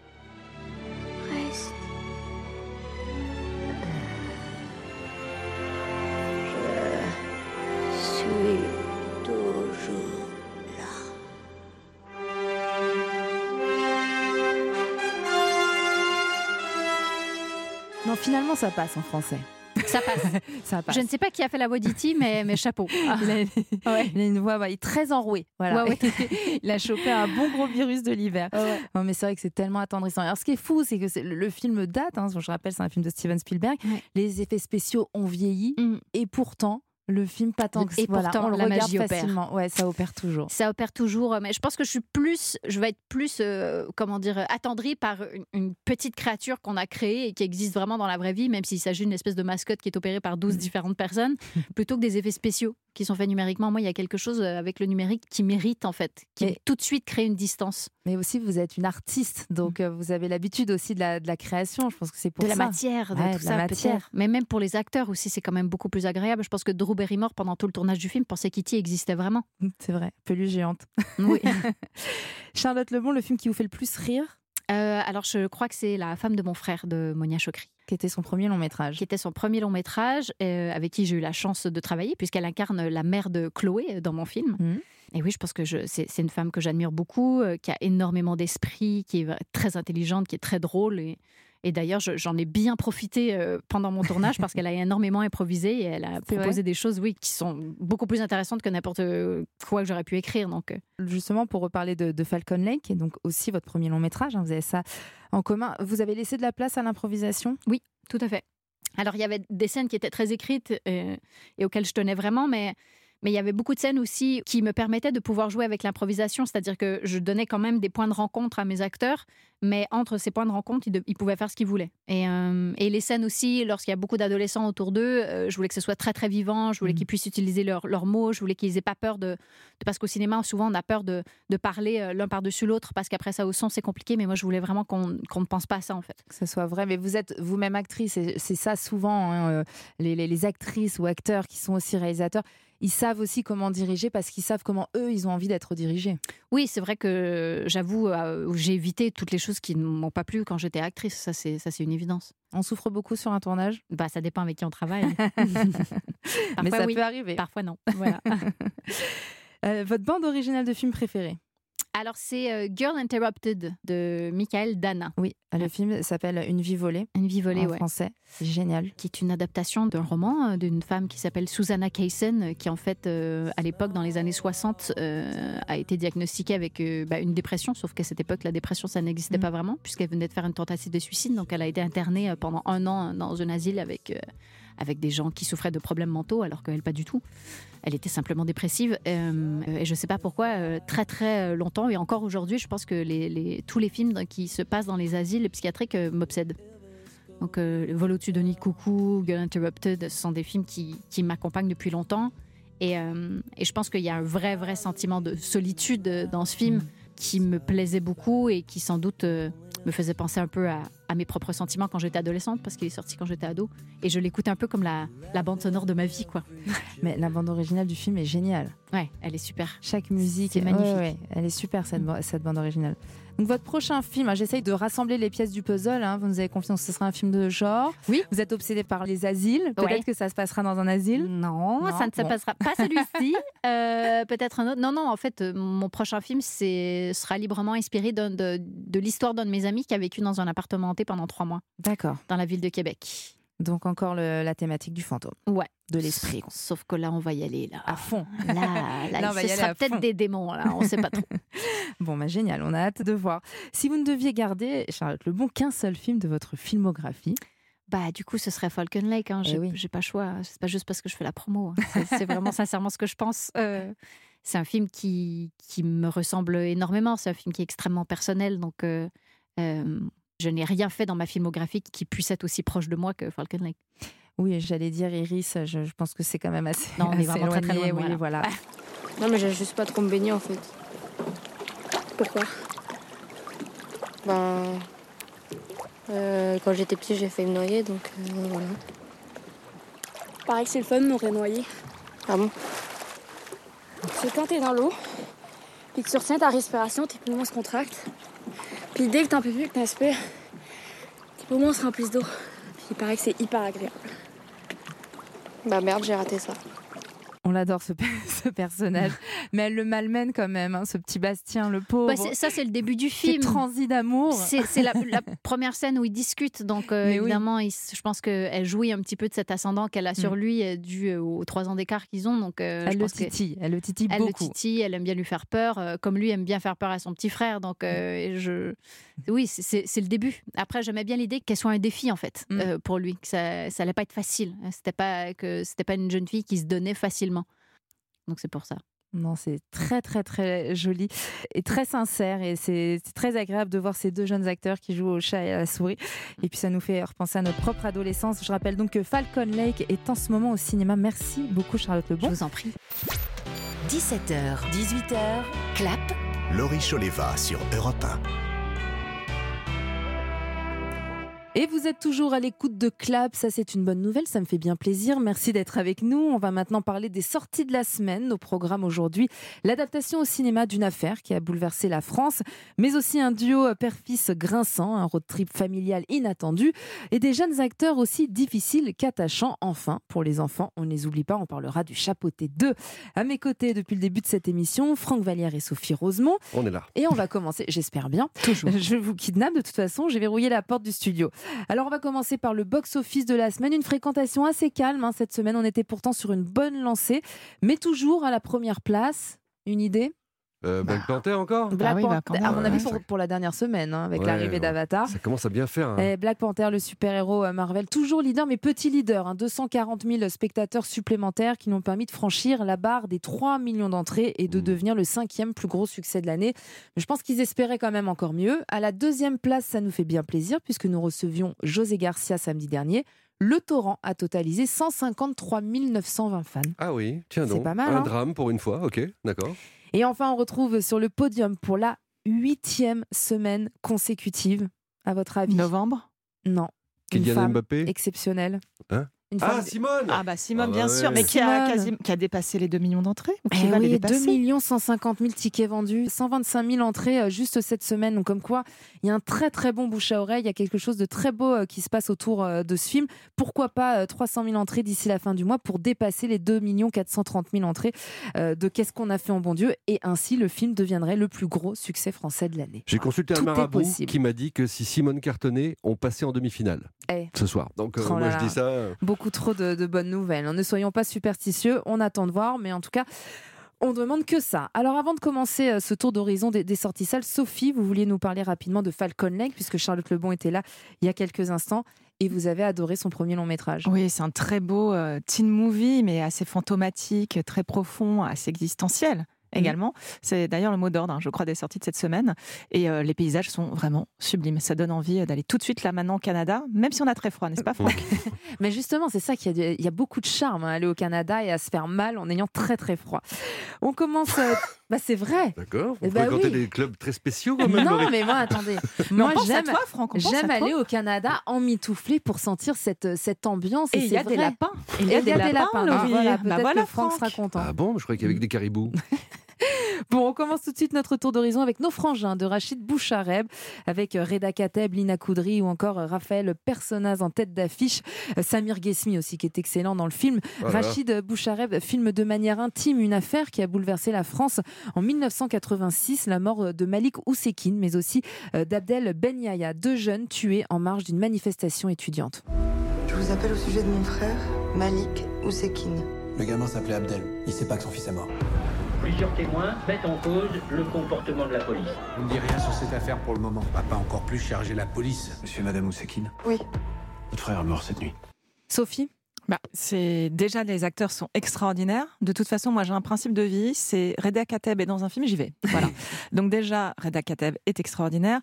Finalement, ça passe en français. Ça passe. ça passe. Je ne sais pas qui a fait la voix d'E.T., mais, mais chapeau. Il a, il a une voix ouais, très enrouée. Voilà. Ouais, ouais. il a chopé un bon gros virus de l'hiver. Mais c'est vrai que c'est tellement attendrissant. Alors, ce qui est fou, c'est que le, film date. hein, je rappelle, c'est un film de Steven Spielberg. Les effets spéciaux ont vieilli. Mm. Et pourtant, le film, pas tant que Et voilà, pourtant, on le regarde magie opère. facilement. Ouais, ça opère toujours. Ça opère toujours, mais je pense que je suis plus, je vais être plus, euh, comment dire, euh, attendrie par une, une petite créature qu'on a créée et qui existe vraiment dans la vraie vie, même s'il s'agit d'une espèce de mascotte qui est opérée par 12 différentes personnes, plutôt que des effets spéciaux qui sont faits numériquement. Moi, il y a quelque chose euh, avec le numérique qui mérite, en fait, qui Mais- tout de suite crée une distance. Mais aussi, vous êtes une artiste, donc euh, vous avez l'habitude aussi de la, de la création. Je pense que c'est pour de la matière, de Ouais, tout de la ça, matière. peut-être. Mais même pour les acteurs aussi, c'est quand même beaucoup plus agréable. Je pense que Drew Barrymore, pendant tout le tournage du film, pensait qu'E.T. existait vraiment. C'est vrai, peluche géante. Oui. Charlotte Lebon, le film qui vous fait le plus rire, Euh, alors, je crois que c'est La femme de mon frère de Monia Chokri. Qui était son premier long métrage. qui était son premier long métrage, euh, avec qui j'ai eu la chance de travailler, puisqu'elle incarne la mère de Chloé euh, dans mon film. Mhm. Et oui, je pense que c'est une femme que j'admire beaucoup, euh, qui a énormément d'esprit, qui est très intelligente, qui est très drôle. Et, et d'ailleurs, je- j'en ai bien profité euh, pendant mon tournage parce qu'elle a énormément improvisé et elle a proposé des choses, oui, qui sont beaucoup plus intéressantes que n'importe quoi que j'aurais pu écrire. Donc, euh, Justement, pour reparler de, de Falcon Lake, qui est donc aussi votre premier long métrage, hein, vous avez ça en commun. Vous avez laissé de la place à l'improvisation? Oui, tout à fait. Alors, il y avait des scènes qui étaient très écrites euh, et auxquelles je tenais vraiment, mais, mais il y avait beaucoup de scènes aussi qui me permettaient de pouvoir jouer avec l'improvisation, c'est-à-dire que je donnais quand même des points de rencontre à mes acteurs, mais entre ces points de rencontre, ils, de- ils pouvaient faire ce qu'ils voulaient. Et, euh, et les scènes aussi, lorsqu'il y a beaucoup d'adolescents autour d'eux, euh, je voulais que ce soit très, très vivant, je voulais Mhm. qu'ils puissent utiliser leurs leurs mots, je voulais qu'ils aient pas peur de... de- parce qu'au cinéma, souvent, on a peur de, de parler euh, l'un par-dessus l'autre, parce qu'après ça, au son, c'est compliqué, mais moi, je voulais vraiment qu'on qu'on ne pense pas à ça, en fait. que ce soit vrai, mais vous êtes vous-même actrice, et c'est ça souvent, hein, les, les- les actrices ou acteurs qui sont aussi réalisateurs, ils savent aussi comment diriger parce qu'ils savent comment eux, ils ont envie d'être dirigés. Oui, c'est vrai que j'avoue, euh, j'ai évité toutes les choses qui ne m'ont pas plu quand j'étais actrice. Ça, c'est ça, c'est une évidence. On souffre beaucoup sur un tournage? Bah, ça dépend avec qui on travaille. Mais ça oui, peut arriver. Parfois non. Voilà. Euh, votre bande originale de film préférée? Alors, c'est euh, Girl Interrupted de Michael Dana. Oui, le film s'appelle Une vie volée. Une vie volée, en ouais. français. C'est génial. Qui est une adaptation d'un roman euh, d'une femme qui s'appelle Susanna Kaysen, euh, qui en fait, euh, à l'époque, dans les années 60, euh, a été diagnostiquée avec euh, bah, une dépression, sauf qu'à cette époque, la dépression, ça n'existait pas vraiment, puisqu'elle venait de faire une tentative de suicide. Donc, elle a été internée pendant un an dans un asile avec, avec des gens qui souffraient de problèmes mentaux, alors qu'elle, pas du tout. Elle était simplement dépressive. euh, et je ne sais pas pourquoi, euh, très très longtemps, et encore aujourd'hui, je pense que les, les- tous les films qui se passent dans les asiles psychiatriques euh, m'obsèdent. Donc, euh, Vol au-dessus de Coucou, Girl Interrupted, ce sont des films qui, qui m'accompagnent depuis longtemps. Et, euh, et je pense qu'il y a un vrai, vrai sentiment de solitude euh, dans ce film qui me plaisait beaucoup et qui sans doute euh, me faisait penser un peu à, à mes propres sentiments quand j'étais adolescente, parce qu'il est sorti quand j'étais ado. Et je l'écoute un peu comme la, la bande sonore de ma vie, quoi. Mais la bande originale du film est géniale. Ouais, elle est super. Chaque musique est magnifique. ouais, ouais, elle est super cette, cette bande originale. Donc votre prochain film, hein, j'essaye de rassembler les pièces du puzzle. hein, vous nous avez confiance ce sera un film de genre. Oui. Vous êtes obsédé par les asiles. Peut-être Ouais. que ça se passera dans un asile. Non, ça ne se passera pas celui-ci. Euh, Peut-être un autre. Non, non, en fait, euh, mon prochain film sera librement inspiré de, de l'histoire d'un de mes amis qui a vécu dans un appartement hanté pendant trois mois D'accord. dans la ville de Québec. Donc encore le- la thématique du fantôme, Ouais. de l'esprit. Sauf que là, on va y aller là. À fond. Là, là, Là, on va ce y aller sera peut-être fond. des démons là, on sait pas trop. Bon, bah génial, on a hâte de voir. Si vous ne deviez garder, Charlotte Lebon, qu'un seul film de votre filmographie, Bah, du coup, ce serait Falcon Lake. Hein. Eh J'ai oui. j'ai pas choix. C'est pas juste parce que je fais la promo. hein. C'est- C'est vraiment sincèrement ce que je pense. Euh, c'est un film qui, qui me ressemble énormément. C'est un film qui est extrêmement personnel. Donc, euh, euh, je n'ai rien fait dans ma filmographie qui puisse être aussi proche de moi que Falcon Lake. oui, j'allais dire Iris, je, je pense que c'est quand même assez. Non, on est vraiment très, très éloigné, loin de oui, voilà. Non, mais j'ai juste pas trop me baigner en fait. Pourquoi? Ben. euh, quand j'étais petit, j'ai fait me noyer donc euh, voilà. Pareil que c'est le fun, on aurait noyé. Ah bon? C'est quand t'es dans l'eau, puis que tu retiens ta respiration, tes poumons se contractent. Puis dès que t'en peux plus, que t'inspires, tes poumons se remplissent d'eau. Puis il paraît que c'est hyper agréable. Bah merde, j'ai raté ça. On l'adore ce, ce personnage, mais elle le malmène quand même, hein, ce petit Bastien, le pauvre. Bah, ça, c'est le début du film. transi d'amour. C'est la, la première scène où ils discutent, donc euh, oui. évidemment, il je pense qu'elle jouit un petit peu de cet ascendant qu'elle a sur Mm. lui euh, dû euh, aux trois ans d'écart qu'ils ont. Donc, euh, Elle je le pense titille, elle le titille elle beaucoup. le titille, elle aime bien lui faire peur, euh, comme lui aime bien faire peur à son petit frère. Donc, et je, oui, c'est- le début. Après, j'aimais bien l'idée qu'elle soit un défi en fait Mm. euh, pour lui, que ça, ça allait pas être facile. C'était pas que c'était pas une jeune fille qui se donnait facilement. Donc c'est pour ça. Non, c'est très très très joli et très sincère et c'est c'est très agréable de voir ces deux jeunes acteurs qui jouent au chat et à la souris. Et puis ça nous fait repenser à notre propre adolescence. Je rappelle donc que Falcon Lake est en ce moment au cinéma. Merci beaucoup Charlotte Lebon. Je vous en prie. 17h, 18h, clap, Laurie Choleva sur Europe 1. Et vous êtes toujours à l'écoute de Clap, ça c'est une bonne nouvelle, ça me fait bien plaisir. Merci d'être avec nous. On va maintenant parler des sorties de la semaine. Au programme aujourd'hui, l'adaptation au cinéma d'une affaire qui a bouleversé la France, mais aussi un duo père-fils grinçant, un road trip familial inattendu et des jeunes acteurs aussi difficiles qu'attachants. Enfin, pour les enfants, on ne les oublie pas, on parlera du Chapeauté 2. À mes côtés depuis le début de cette émission, Franck Vallière et Sophie Rosemont. On est là. Et on va commencer, j'espère bien. Toujours. Je vous kidnappe de toute façon, j'ai verrouillé la porte du studio. Alors on va commencer par le box-office de la semaine. Une fréquentation assez calme hein, cette semaine. On était pourtant sur une bonne lancée, mais toujours à la première place. Une idée? Euh, Black Panther encore Black oui, bah, Panther, à mon avis Ouais, pour, la dernière semaine, hein, avec Ouais, l'arrivée ouais. d'Avatar. Ça commence à bien faire. hein. Eh, Black Panther, le super-héros euh, Marvel, toujours leader, mais petit leader. hein, 240 000 spectateurs supplémentaires qui n'ont permis de franchir la barre des 3 millions d'entrées et de Mmh. devenir le cinquième plus gros succès de l'année. Mais je pense qu'ils espéraient quand même encore mieux. À la deuxième place, ça nous fait bien plaisir puisque nous recevions José Garcia samedi dernier. Le Torrent a totalisé 153 920 fans. Ah oui, tiens C'est donc. pas mal, Un hein drame pour une fois, ok, d'accord. Et enfin, on retrouve sur le podium pour la huitième semaine consécutive. À votre avis? Novembre? Non. Kylian Mbappé? exceptionnelle. Hein? Une Ah, femme- Simone Ah bah Simone, Ah bah bien ouais. sûr, mais qui a, quasi- qui a dépassé les 2 millions d'entrées ou qui Eh va les oui, 2 dépasser. 150 000 tickets vendus, 125 000 entrées euh, juste cette semaine. Donc comme quoi, il y a un très très bon bouche à oreille, il y a quelque chose de très beau euh, qui se passe autour euh, de ce film. Pourquoi pas euh, 300 000 entrées d'ici la fin du mois pour dépasser les 2 430 000 entrées de Qu'est-ce qu'on a fait en bon Dieu? Et ainsi, le film deviendrait le plus gros succès français de l'année. J'ai consulté Tout un marabout qui m'a dit que si Simone cartonnait, on passait en demi-finale Eh. ce soir. Donc euh, Oh moi là. je dis ça. euh, Trop de, bonnes nouvelles. hein. Ne soyons pas superstitieux, on attend de voir, mais en tout cas. On demande que ça. Alors avant de commencer euh, ce tour d'horizon des, des sorties salles, Sophie, vous vouliez nous parler rapidement de Falcon Lake, puisque Charlotte Lebon était là il y a quelques instants, et vous avez adoré son premier long métrage. Oui, c'est un très beau euh, teen movie, mais assez fantomatique, très profond, assez existentiel également. C'est d'ailleurs le mot d'ordre, hein, je crois, des sorties de cette semaine. Et euh, les paysages sont vraiment sublimes. Ça donne envie euh, d'aller tout de suite là maintenant au Canada, même si on a très froid, n'est-ce pas, Franck Mais justement, c'est ça qu'il y, a- il y a beaucoup de charme à aller au Canada et à se faire mal en ayant très très froid. On commence. euh, bah c'est vrai. D'accord. Eh Vous bah oui. des clubs très spéciaux quand même. Non, mais moi, attendez. Moi, on j'aime, toi, Franck, on pense j'aime aller au Canada en mitouflé pour sentir cette, cette ambiance. Et il y a des lapins. Il y a des lapins. donc Laurie. voilà, Bah peut-être voilà, que Franck, Franck. sera content. Ah bon? Je croyais qu'avec des caribous. Bon, on commence tout de suite notre tour d'horizon avec nos frangins de Rachid Bouchareb, avec euh, Reda Kateb, Lina Koudry ou encore euh, Raphaël Personnaz en tête d'affiche. Euh, Samir Ghesmi aussi qui est excellent dans le film. Voilà. Rachid Bouchareb filme de manière intime une affaire qui a bouleversé la France en 1986, la mort de Malik Oussekine, mais aussi d'Abdel Ben Yahya, deux jeunes tués en marge d'une manifestation étudiante. Je vous appelle au sujet de mon frère, Malik Oussekine. Le gamin s'appelait Abdel. Il sait pas que son fils est mort. Plusieurs témoins mettent en cause le comportement de la police. On ne dit rien sur cette affaire pour le moment. On va pas encore plus charger la police. Monsieur et Madame Oussekine Oui. Votre frère est mort cette nuit. Sophie Bah, c'est déjà les acteurs sont extraordinaires. De toute façon, moi j'ai un principe de vie, c'est Reda Kateb est dans un film, j'y vais. Voilà. Donc déjà Reda Kateb est extraordinaire.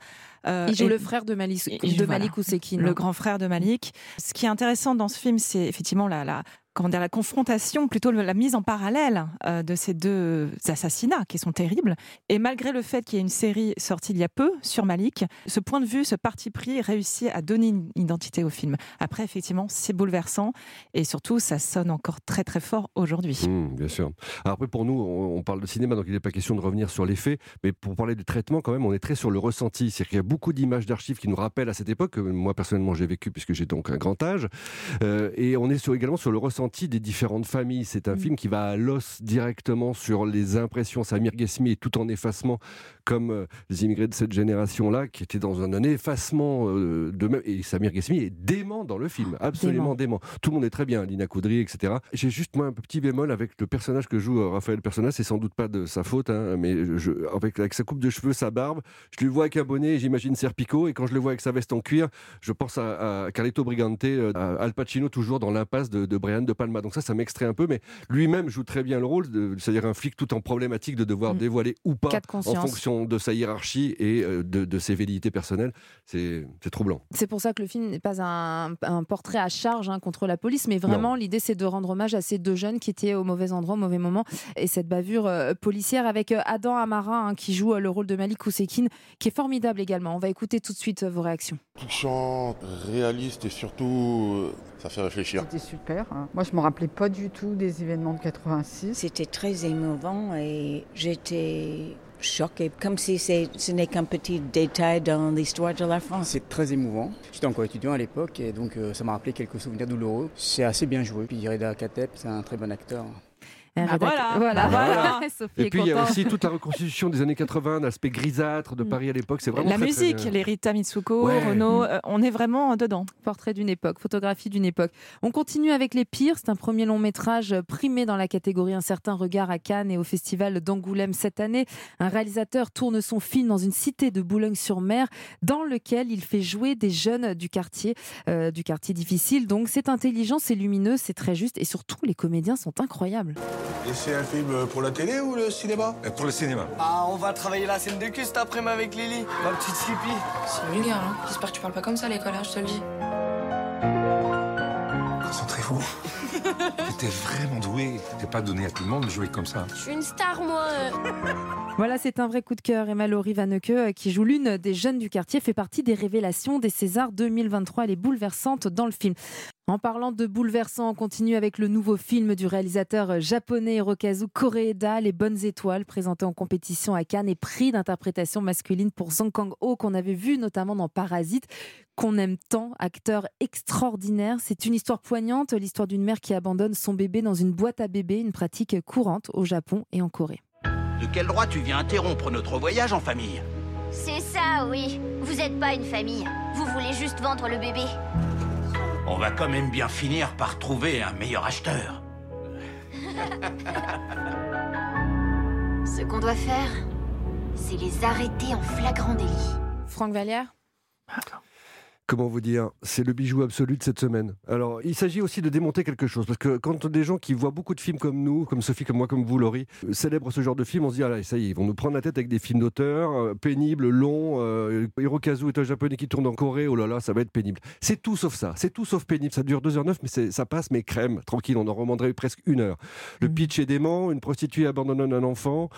Euh, Il joue et- le frère de Malik, de joue, Malik voilà, Oussekine. le grand frère de Malik. Ce qui est intéressant dans ce film, c'est effectivement la, la comment dire la confrontation, plutôt la mise en parallèle euh, de ces deux assassinats qui sont terribles. Et malgré le fait qu'il y ait une série sortie il y a peu sur Malik, ce point de vue, ce parti pris réussit à donner une identité au film. Après, effectivement, c'est bouleversant et surtout, ça sonne encore très très fort aujourd'hui. Mmh, bien sûr. Alors après, pour nous, on, on parle de cinéma, donc il n'est pas question de revenir sur les faits, mais pour parler du traitement, quand même, on est très sur le ressenti. C'est-à-dire qu'il y a beaucoup d'images d'archives qui nous rappellent à cette époque, que moi personnellement j'ai vécu puisque j'ai donc un grand âge, Euh, et on est sur, également sur le ressenti des différentes familles. C'est un film qui va à l'os directement sur les impressions. Samir Ghesmi est tout en effacement, comme euh, les immigrés de cette génération-là, qui étaient dans un, un effacement euh, de même. Et Samir Ghesmi est dément dans le film, absolument dément. Tout le monde est très bien, Lina Koudry, etc. J'ai juste moi un petit bémol avec le personnage que joue Raphaël Personnage, c'est sans doute pas de sa faute, hein, mais je, avec, avec sa coupe de cheveux, sa barbe, je le vois avec un bonnet, j'imagine Serpico, et quand je le vois avec sa veste en cuir, je pense à, à Carlito Brigante, euh, à Al Pacino, toujours dans l'impasse de, de Brian De Palma. Donc ça, ça m'extrait un peu, mais lui-même joue très bien le rôle, c'est-à-dire un flic tout en problématique de devoir dévoiler ou pas en fonction de sa hiérarchie et euh, de, de ses velléités personnelles. C'est troublant. C'est pour ça que le film n'est pas un, un portrait à charge hein, contre la police, mais vraiment l'idée c'est de rendre hommage à ces deux jeunes qui étaient au mauvais endroit, au mauvais moment, et cette bavure euh, policière avec Adam Amara hein, qui joue euh, le rôle de Malik Oussekine, qui est formidable également. On va écouter tout de suite euh, vos réactions. Touchant, réaliste et surtout, euh, ça fait réfléchir. C'était super. hein. Moi, je me rappelais pas du tout des événements de 86. C'était très émouvant et j'étais choquée, comme si ce n'est qu'un petit détail dans l'histoire de la France. C'est très émouvant. J'étais encore étudiant à l'époque et donc euh, ça m'a rappelé quelques souvenirs douloureux. C'est assez bien joué. Puis Reda Kateb, c'est un très bon acteur. Bah voilà, voilà, Voilà. Sophie Et puis il y a aussi toute la reconstitution des années 80, l'aspect grisâtre de Paris à l'époque. C'est vraiment La très, très musique, bien. les Rita Mitsuko, Ouais. Renaud, euh, on est vraiment dedans. Portrait d'une époque, photographie d'une époque. On continue avec Les Pires. C'est un premier long métrage primé dans la catégorie Un certain regard à Cannes et au festival d'Angoulême cette année. Un réalisateur tourne son film dans une cité de Boulogne-sur-Mer dans lequel il fait jouer des jeunes du quartier, euh, du quartier difficile. Donc c'est intelligent, c'est lumineux, c'est très juste et surtout les comédiens sont incroyables. Et c'est un film pour la télé ou le cinéma Pour le cinéma. Ah, on va travailler la scène de cul cet après-midi avec Lily, ma petite Sleepy. C'est vulgaire, hein. J'espère que tu parles pas comme ça à l'école, hein, je te le dis. Concentrez-vous. T'es vraiment doué. T'es pas donné à tout le monde de jouer comme ça. Je suis une star, moi. Voilà, c'est un vrai coup de cœur. Emma Laurie Vanneke, euh, qui joue l'une des jeunes du quartier, fait partie des révélations des Césars 2023. Elle est bouleversante dans le film. En parlant de bouleversant, on continue avec le nouveau film du réalisateur japonais Hirokazu Koreeda, Les Bonnes Étoiles, présenté en compétition à Cannes et prix d'interprétation masculine pour Song Kang-ho, qu'on avait vu notamment dans Parasite, qu'on aime tant, acteur extraordinaire. C'est une histoire poignante, l'histoire d'une mère qui abandonne son bébé dans une boîte à bébé, une pratique courante au Japon et en Corée. De quel droit tu viens interrompre notre voyage en famille? C'est ça, oui. Vous n'êtes pas une famille. Vous voulez juste vendre le bébé. On va quand même bien finir par trouver un meilleur acheteur. Ce qu'on doit faire, c'est les arrêter en flagrant délit. Franck Vallière? Comment vous dire C'est le bijou absolu de cette semaine. Alors, il s'agit aussi de démonter quelque chose. Parce que quand des gens qui voient beaucoup de films comme nous, comme Sophie, comme moi, comme vous, Laurie, euh, célèbrent ce genre de film, on se dit, ah là, ça y est, ils vont nous prendre la tête avec des films d'auteur, euh, pénibles, longs. Euh, Hirokazu est un japonais qui tourne en Corée, oh là là, ça va être pénible. C'est tout sauf ça. C'est tout sauf pénible. Ça dure 2h09, mais ça passe, mais crème, tranquille, on en remanderait presque une heure. Le pitch est dément, une prostituée abandonne un enfant,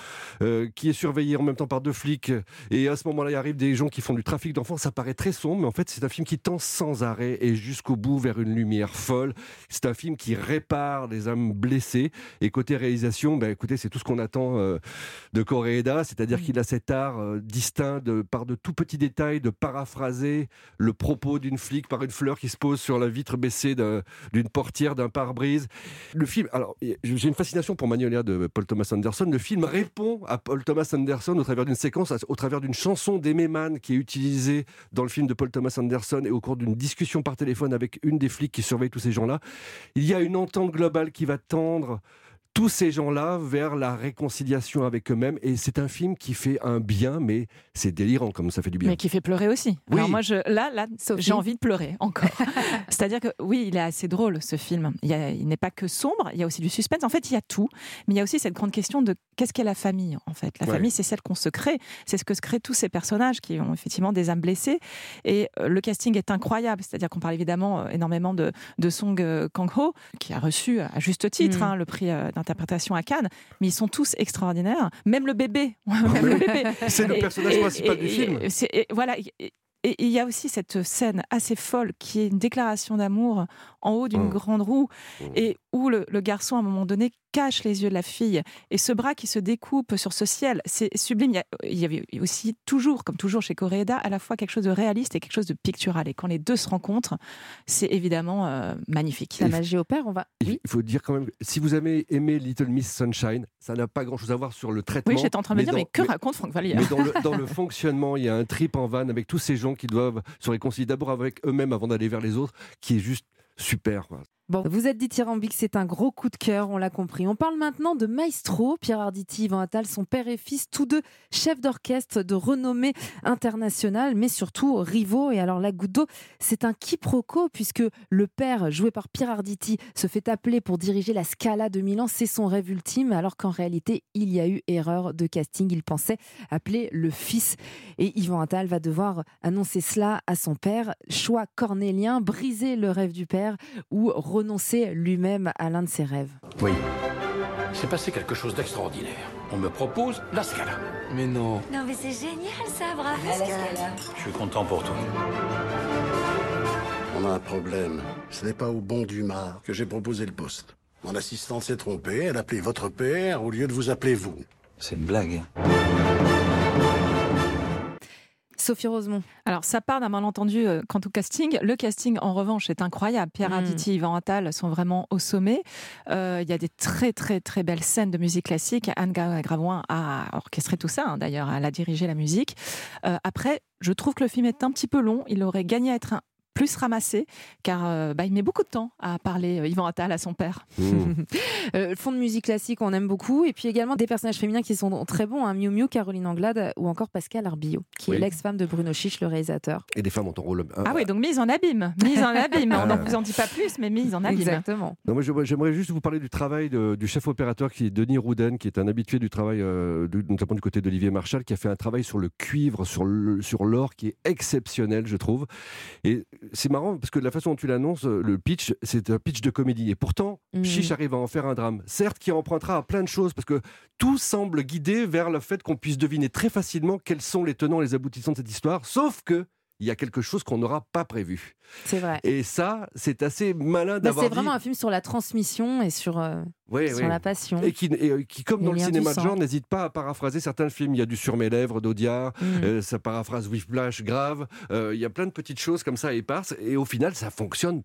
euh, qui est surveillée en même temps par deux flics, et à ce moment-là, il arrive des gens qui font du trafic d'enfants. Ça paraît très sombre, mais en fait, c'est un film qui tend sans arrêt et jusqu'au bout vers une lumière folle. C'est un film qui répare des âmes blessées. Et côté réalisation, ben, écoutez, c'est tout ce qu'on attend euh, de Koreeda, c'est-à-dire qu'il a cet art euh, distinct de, par de tout petits détails de paraphraser le propos d'une flic par une fleur qui se pose sur la vitre baissée d'un- d'une portière, d'un pare-brise. Le film, alors j'ai une fascination pour Magnolia de Paul Thomas Anderson. Le film répond à Paul Thomas Anderson au travers d'une séquence, au travers d'une chanson d'Aimé Mann qui est utilisée dans le film de Paul Thomas Anderson et au cours d'une discussion par téléphone avec une des flics qui surveille tous ces gens-là. Il y a une entente globale qui va tendre tous ces gens-là vers la réconciliation avec eux-mêmes. Et c'est un film qui fait un bien, mais c'est délirant comme ça fait du bien. Mais qui fait pleurer aussi. Oui. Alors moi, je, là, là j'ai envie de pleurer encore. C'est-à-dire que oui, il est assez drôle ce film. Il, n'est pas que sombre, il y a aussi du suspense. En fait, il y a tout. Mais il y a aussi cette grande question de qu'est-ce qu'est la famille en fait. La Ouais. famille, c'est celle qu'on se crée. C'est ce que se créent tous ces personnages qui ont effectivement des âmes blessées. Et euh, le casting est incroyable. C'est-à-dire qu'on parle évidemment euh, énormément de, de Song euh, Kang-ho, qui a reçu à juste titre Mm. hein, le prix euh, d'interprétation à Cannes. Mais ils sont tous extraordinaires. Même le bébé. Même le bébé. C'est le personnage et- principal et- du film. voilà. Et- il y a aussi cette scène assez folle qui est une déclaration d'amour en haut d'une Mm. grande roue et où le, le garçon, à un moment donné, cache les yeux de la fille et ce bras qui se découpe sur ce ciel, c'est sublime. Il y, a- il y avait aussi toujours, comme toujours chez Koreeda, à la fois quelque chose de réaliste et quelque chose de pictural. Et quand les deux se rencontrent, c'est évidemment euh, magnifique. La magie opère, on va. Il il faut dire quand même, si vous avez aimé Little Miss Sunshine, ça n'a pas grand-chose à voir sur le traitement. Oui, j'étais en train de me dire, dans- mais que raconte Franck Vallière Mais dans le, dans le fonctionnement, il y a un trip en vanne avec tous ces gens qui doivent se réconcilier d'abord avec eux-mêmes avant d'aller vers les autres, qui est juste super. Vous êtes dithyrambique, c'est un gros coup de cœur, on l'a compris. On parle maintenant de Maestro, Pierre Arditi, Yvan Attal, son père et fils, tous deux chefs d'orchestre de renommée internationale, mais surtout rivaux. Et alors la goutte d'eau, c'est un quiproquo puisque le père, joué par Pierre Arditi, se fait appeler pour diriger la Scala de Milan. C'est son rêve ultime, alors qu'en réalité, il y a eu erreur de casting. Il pensait appeler le fils. Et Yvan Attal va devoir annoncer cela à son père. Choix cornélien, briser le rêve du père ou renoncer lui-même à l'un de ses rêves. Oui. C'est passé quelque chose d'extraordinaire. On me propose la Scala. Mais non. Non, mais c'est génial ça, bravo. Je suis content pour toi. On a un problème. Ce n'est pas au bon Dumas que j'ai proposé le poste. Mon assistante s'est trompée, elle a appelé votre père au lieu de vous appeler vous. C'est une blague. Sophie Rosemont. Alors, ça part d'un malentendu euh, quant au casting. Le casting, en revanche, est incroyable. Pierre Mm. Arditi, Yvan Attal sont vraiment au sommet. Euh, Il y a des très, très, très belles scènes de musique classique. Anne Gravoin a orchestré tout ça, hein, d'ailleurs. Elle a dirigé la musique. Euh, après, je trouve que le film est un petit peu long. Il aurait gagné à être un- plus ramassé, car euh, bah, il met beaucoup de temps à parler euh, Yvan Attal à son père. Euh, le fond de musique classique, on aime beaucoup. Et puis également des personnages féminins qui sont très bons. Hein. Miu Miu, Caroline Anglade ou encore Pascal Arbillot, qui est l'ex-femme de Bruno Chiche, le réalisateur. Et des femmes ont un rôle. Ah oui, donc mise en abîme. Mise en abîme. On n'en vous en dit pas plus, mais mise en abîme. Exactement. Non, moi, j'aimerais juste vous parler du travail de- du chef opérateur qui est Denis Rouden, qui est un habitué du travail, euh, de- notamment du côté d'Olivier Marchal, qui a fait un travail sur le cuivre, sur l'or, qui est exceptionnel, je trouve. Et c'est marrant parce que la façon dont tu l'annonces, euh, le pitch, c'est un pitch de comédie. Et pourtant, Mhm. Chiche arrive à en faire un drame. Certes, qui empruntera à plein de choses parce que tout semble guider vers le fait qu'on puisse deviner très facilement quels sont les tenants et les aboutissants de cette histoire. Sauf que il y a quelque chose qu'on n'aura pas prévu. C'est vrai. Et ça, c'est assez malin Bah, d'avoir c'est dit- vraiment un film sur la transmission et sur, euh, Ouais, sur la passion. Et qui, et, euh, qui, comme dans le cinéma de genre, n'hésite pas à paraphraser certains films. Il y a du Sur mes lèvres d'Audiard, Mm. euh, ça paraphrase Whiplash grave. Euh, il y a plein de petites choses comme ça éparses. Et au final, ça fonctionne.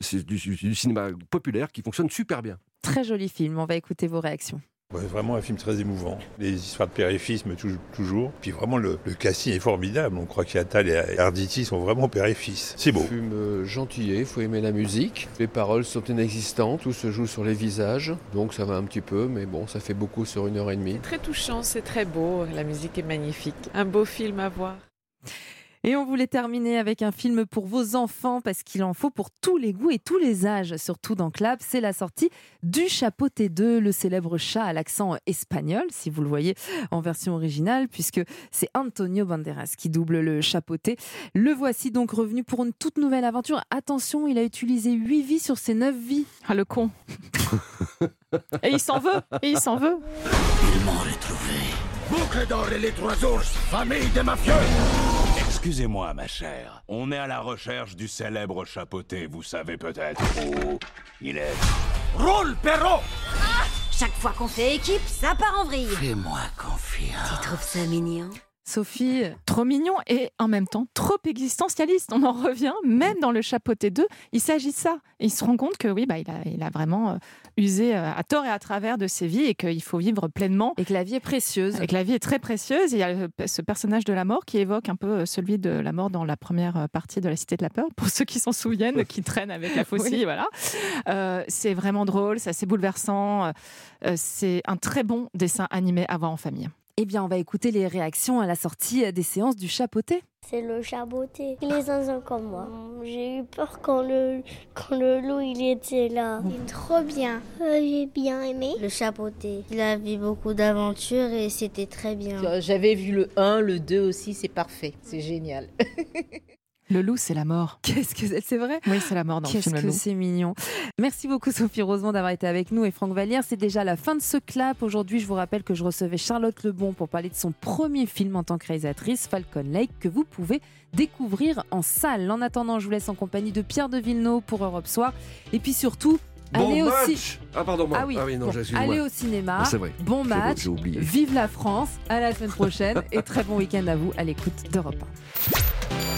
C'est du cinéma populaire qui fonctionne super bien. Très joli film. On va écouter vos réactions. Ouais, vraiment un film très émouvant. Les histoires de père et fils me touchent toujours. Puis vraiment, le, le casting est formidable. On croit qu'Attal et Arditi sont vraiment père et fils. C'est beau. Film euh, gentillet, il faut aimer la musique. Les paroles sont inexistantes, tout se joue sur les visages. Donc ça va un petit peu, mais bon, ça fait beaucoup sur une heure et demie. Très touchant, c'est très beau, la musique est magnifique. Un beau film à voir. Et on voulait terminer avec un film pour vos enfants parce qu'il en faut pour tous les goûts et tous les âges, surtout dans Clap. C'est la sortie du Chapeauté 2, le célèbre chat à l'accent espagnol, si vous le voyez en version originale, puisque c'est Antonio Banderas qui double le Chapeauté. Le voici donc revenu pour une toute nouvelle aventure. Attention, il a utilisé 8 vies sur ses 9 vies. Ah, le con Et il s'en veut Et il s'en veut Ils m'ont retrouvé. Boucle d'or et les trois ours, famille des mafieux Excusez-moi, ma chère. On est à la recherche du célèbre chapeauté, vous savez peut-être où il est. Roule, Perrault Chaque fois qu'on fait équipe, ça part en vrille. Fais-moi confiance. Tu trouves ça mignon? Sophie Trop mignon et en même temps trop existentialiste. On en revient, même dans le chapeauté 2, il s'agit de ça. Et il se rend compte que oui, bah, il, a, il a vraiment euh, usé euh, à tort et à travers de ses vies et qu'il faut vivre pleinement. Et que la vie est précieuse. Et que la vie est très précieuse. Et il y a ce personnage de la mort qui évoque un peu euh, celui de la mort dans la première partie de La Cité de la Peur, pour ceux qui s'en souviennent, qui traînent avec la faucille. Oui. Voilà. Euh, c'est vraiment drôle, c'est assez bouleversant. Euh, c'est un très bon dessin animé à voir en famille. Eh bien, on va écouter les réactions à la sortie des séances du Chapeauté. C'est le chaboté. Les zinzins comme moi. J'ai eu peur quand le, quand le loup il était là. C'est trop bien. Euh, J'ai bien aimé. Le chapeauté. Il a vu beaucoup d'aventures et c'était très bien. J'avais vu le 1, le 2 aussi, c'est parfait. C'est génial. Le loup, c'est la mort. Qu'est-ce que c'est c'est vrai? Oui, c'est la mort dans le Qu'est-ce film que c'est mignon. Merci beaucoup Sophie Rosemont d'avoir été avec nous et Franck Vallière. C'est déjà la fin de ce clap. Aujourd'hui, je vous rappelle que je recevais Charlotte Lebon pour parler de son premier film en tant que réalisatrice, Falcon Lake, que vous pouvez découvrir en salle. En attendant, je vous laisse en compagnie de Pierre de Villeneuve pour Europe Soir. Et puis surtout, Bon allez match aussi. Ah, pardon, moi. Ah oui, Ah oui, non, bon, j'ai- excuse-moi. allez au cinéma. Ah, c'est vrai. Bon match. j'ai oublié. Vive la France. À la semaine prochaine et très bon week-end à vous à l'écoute d'Europe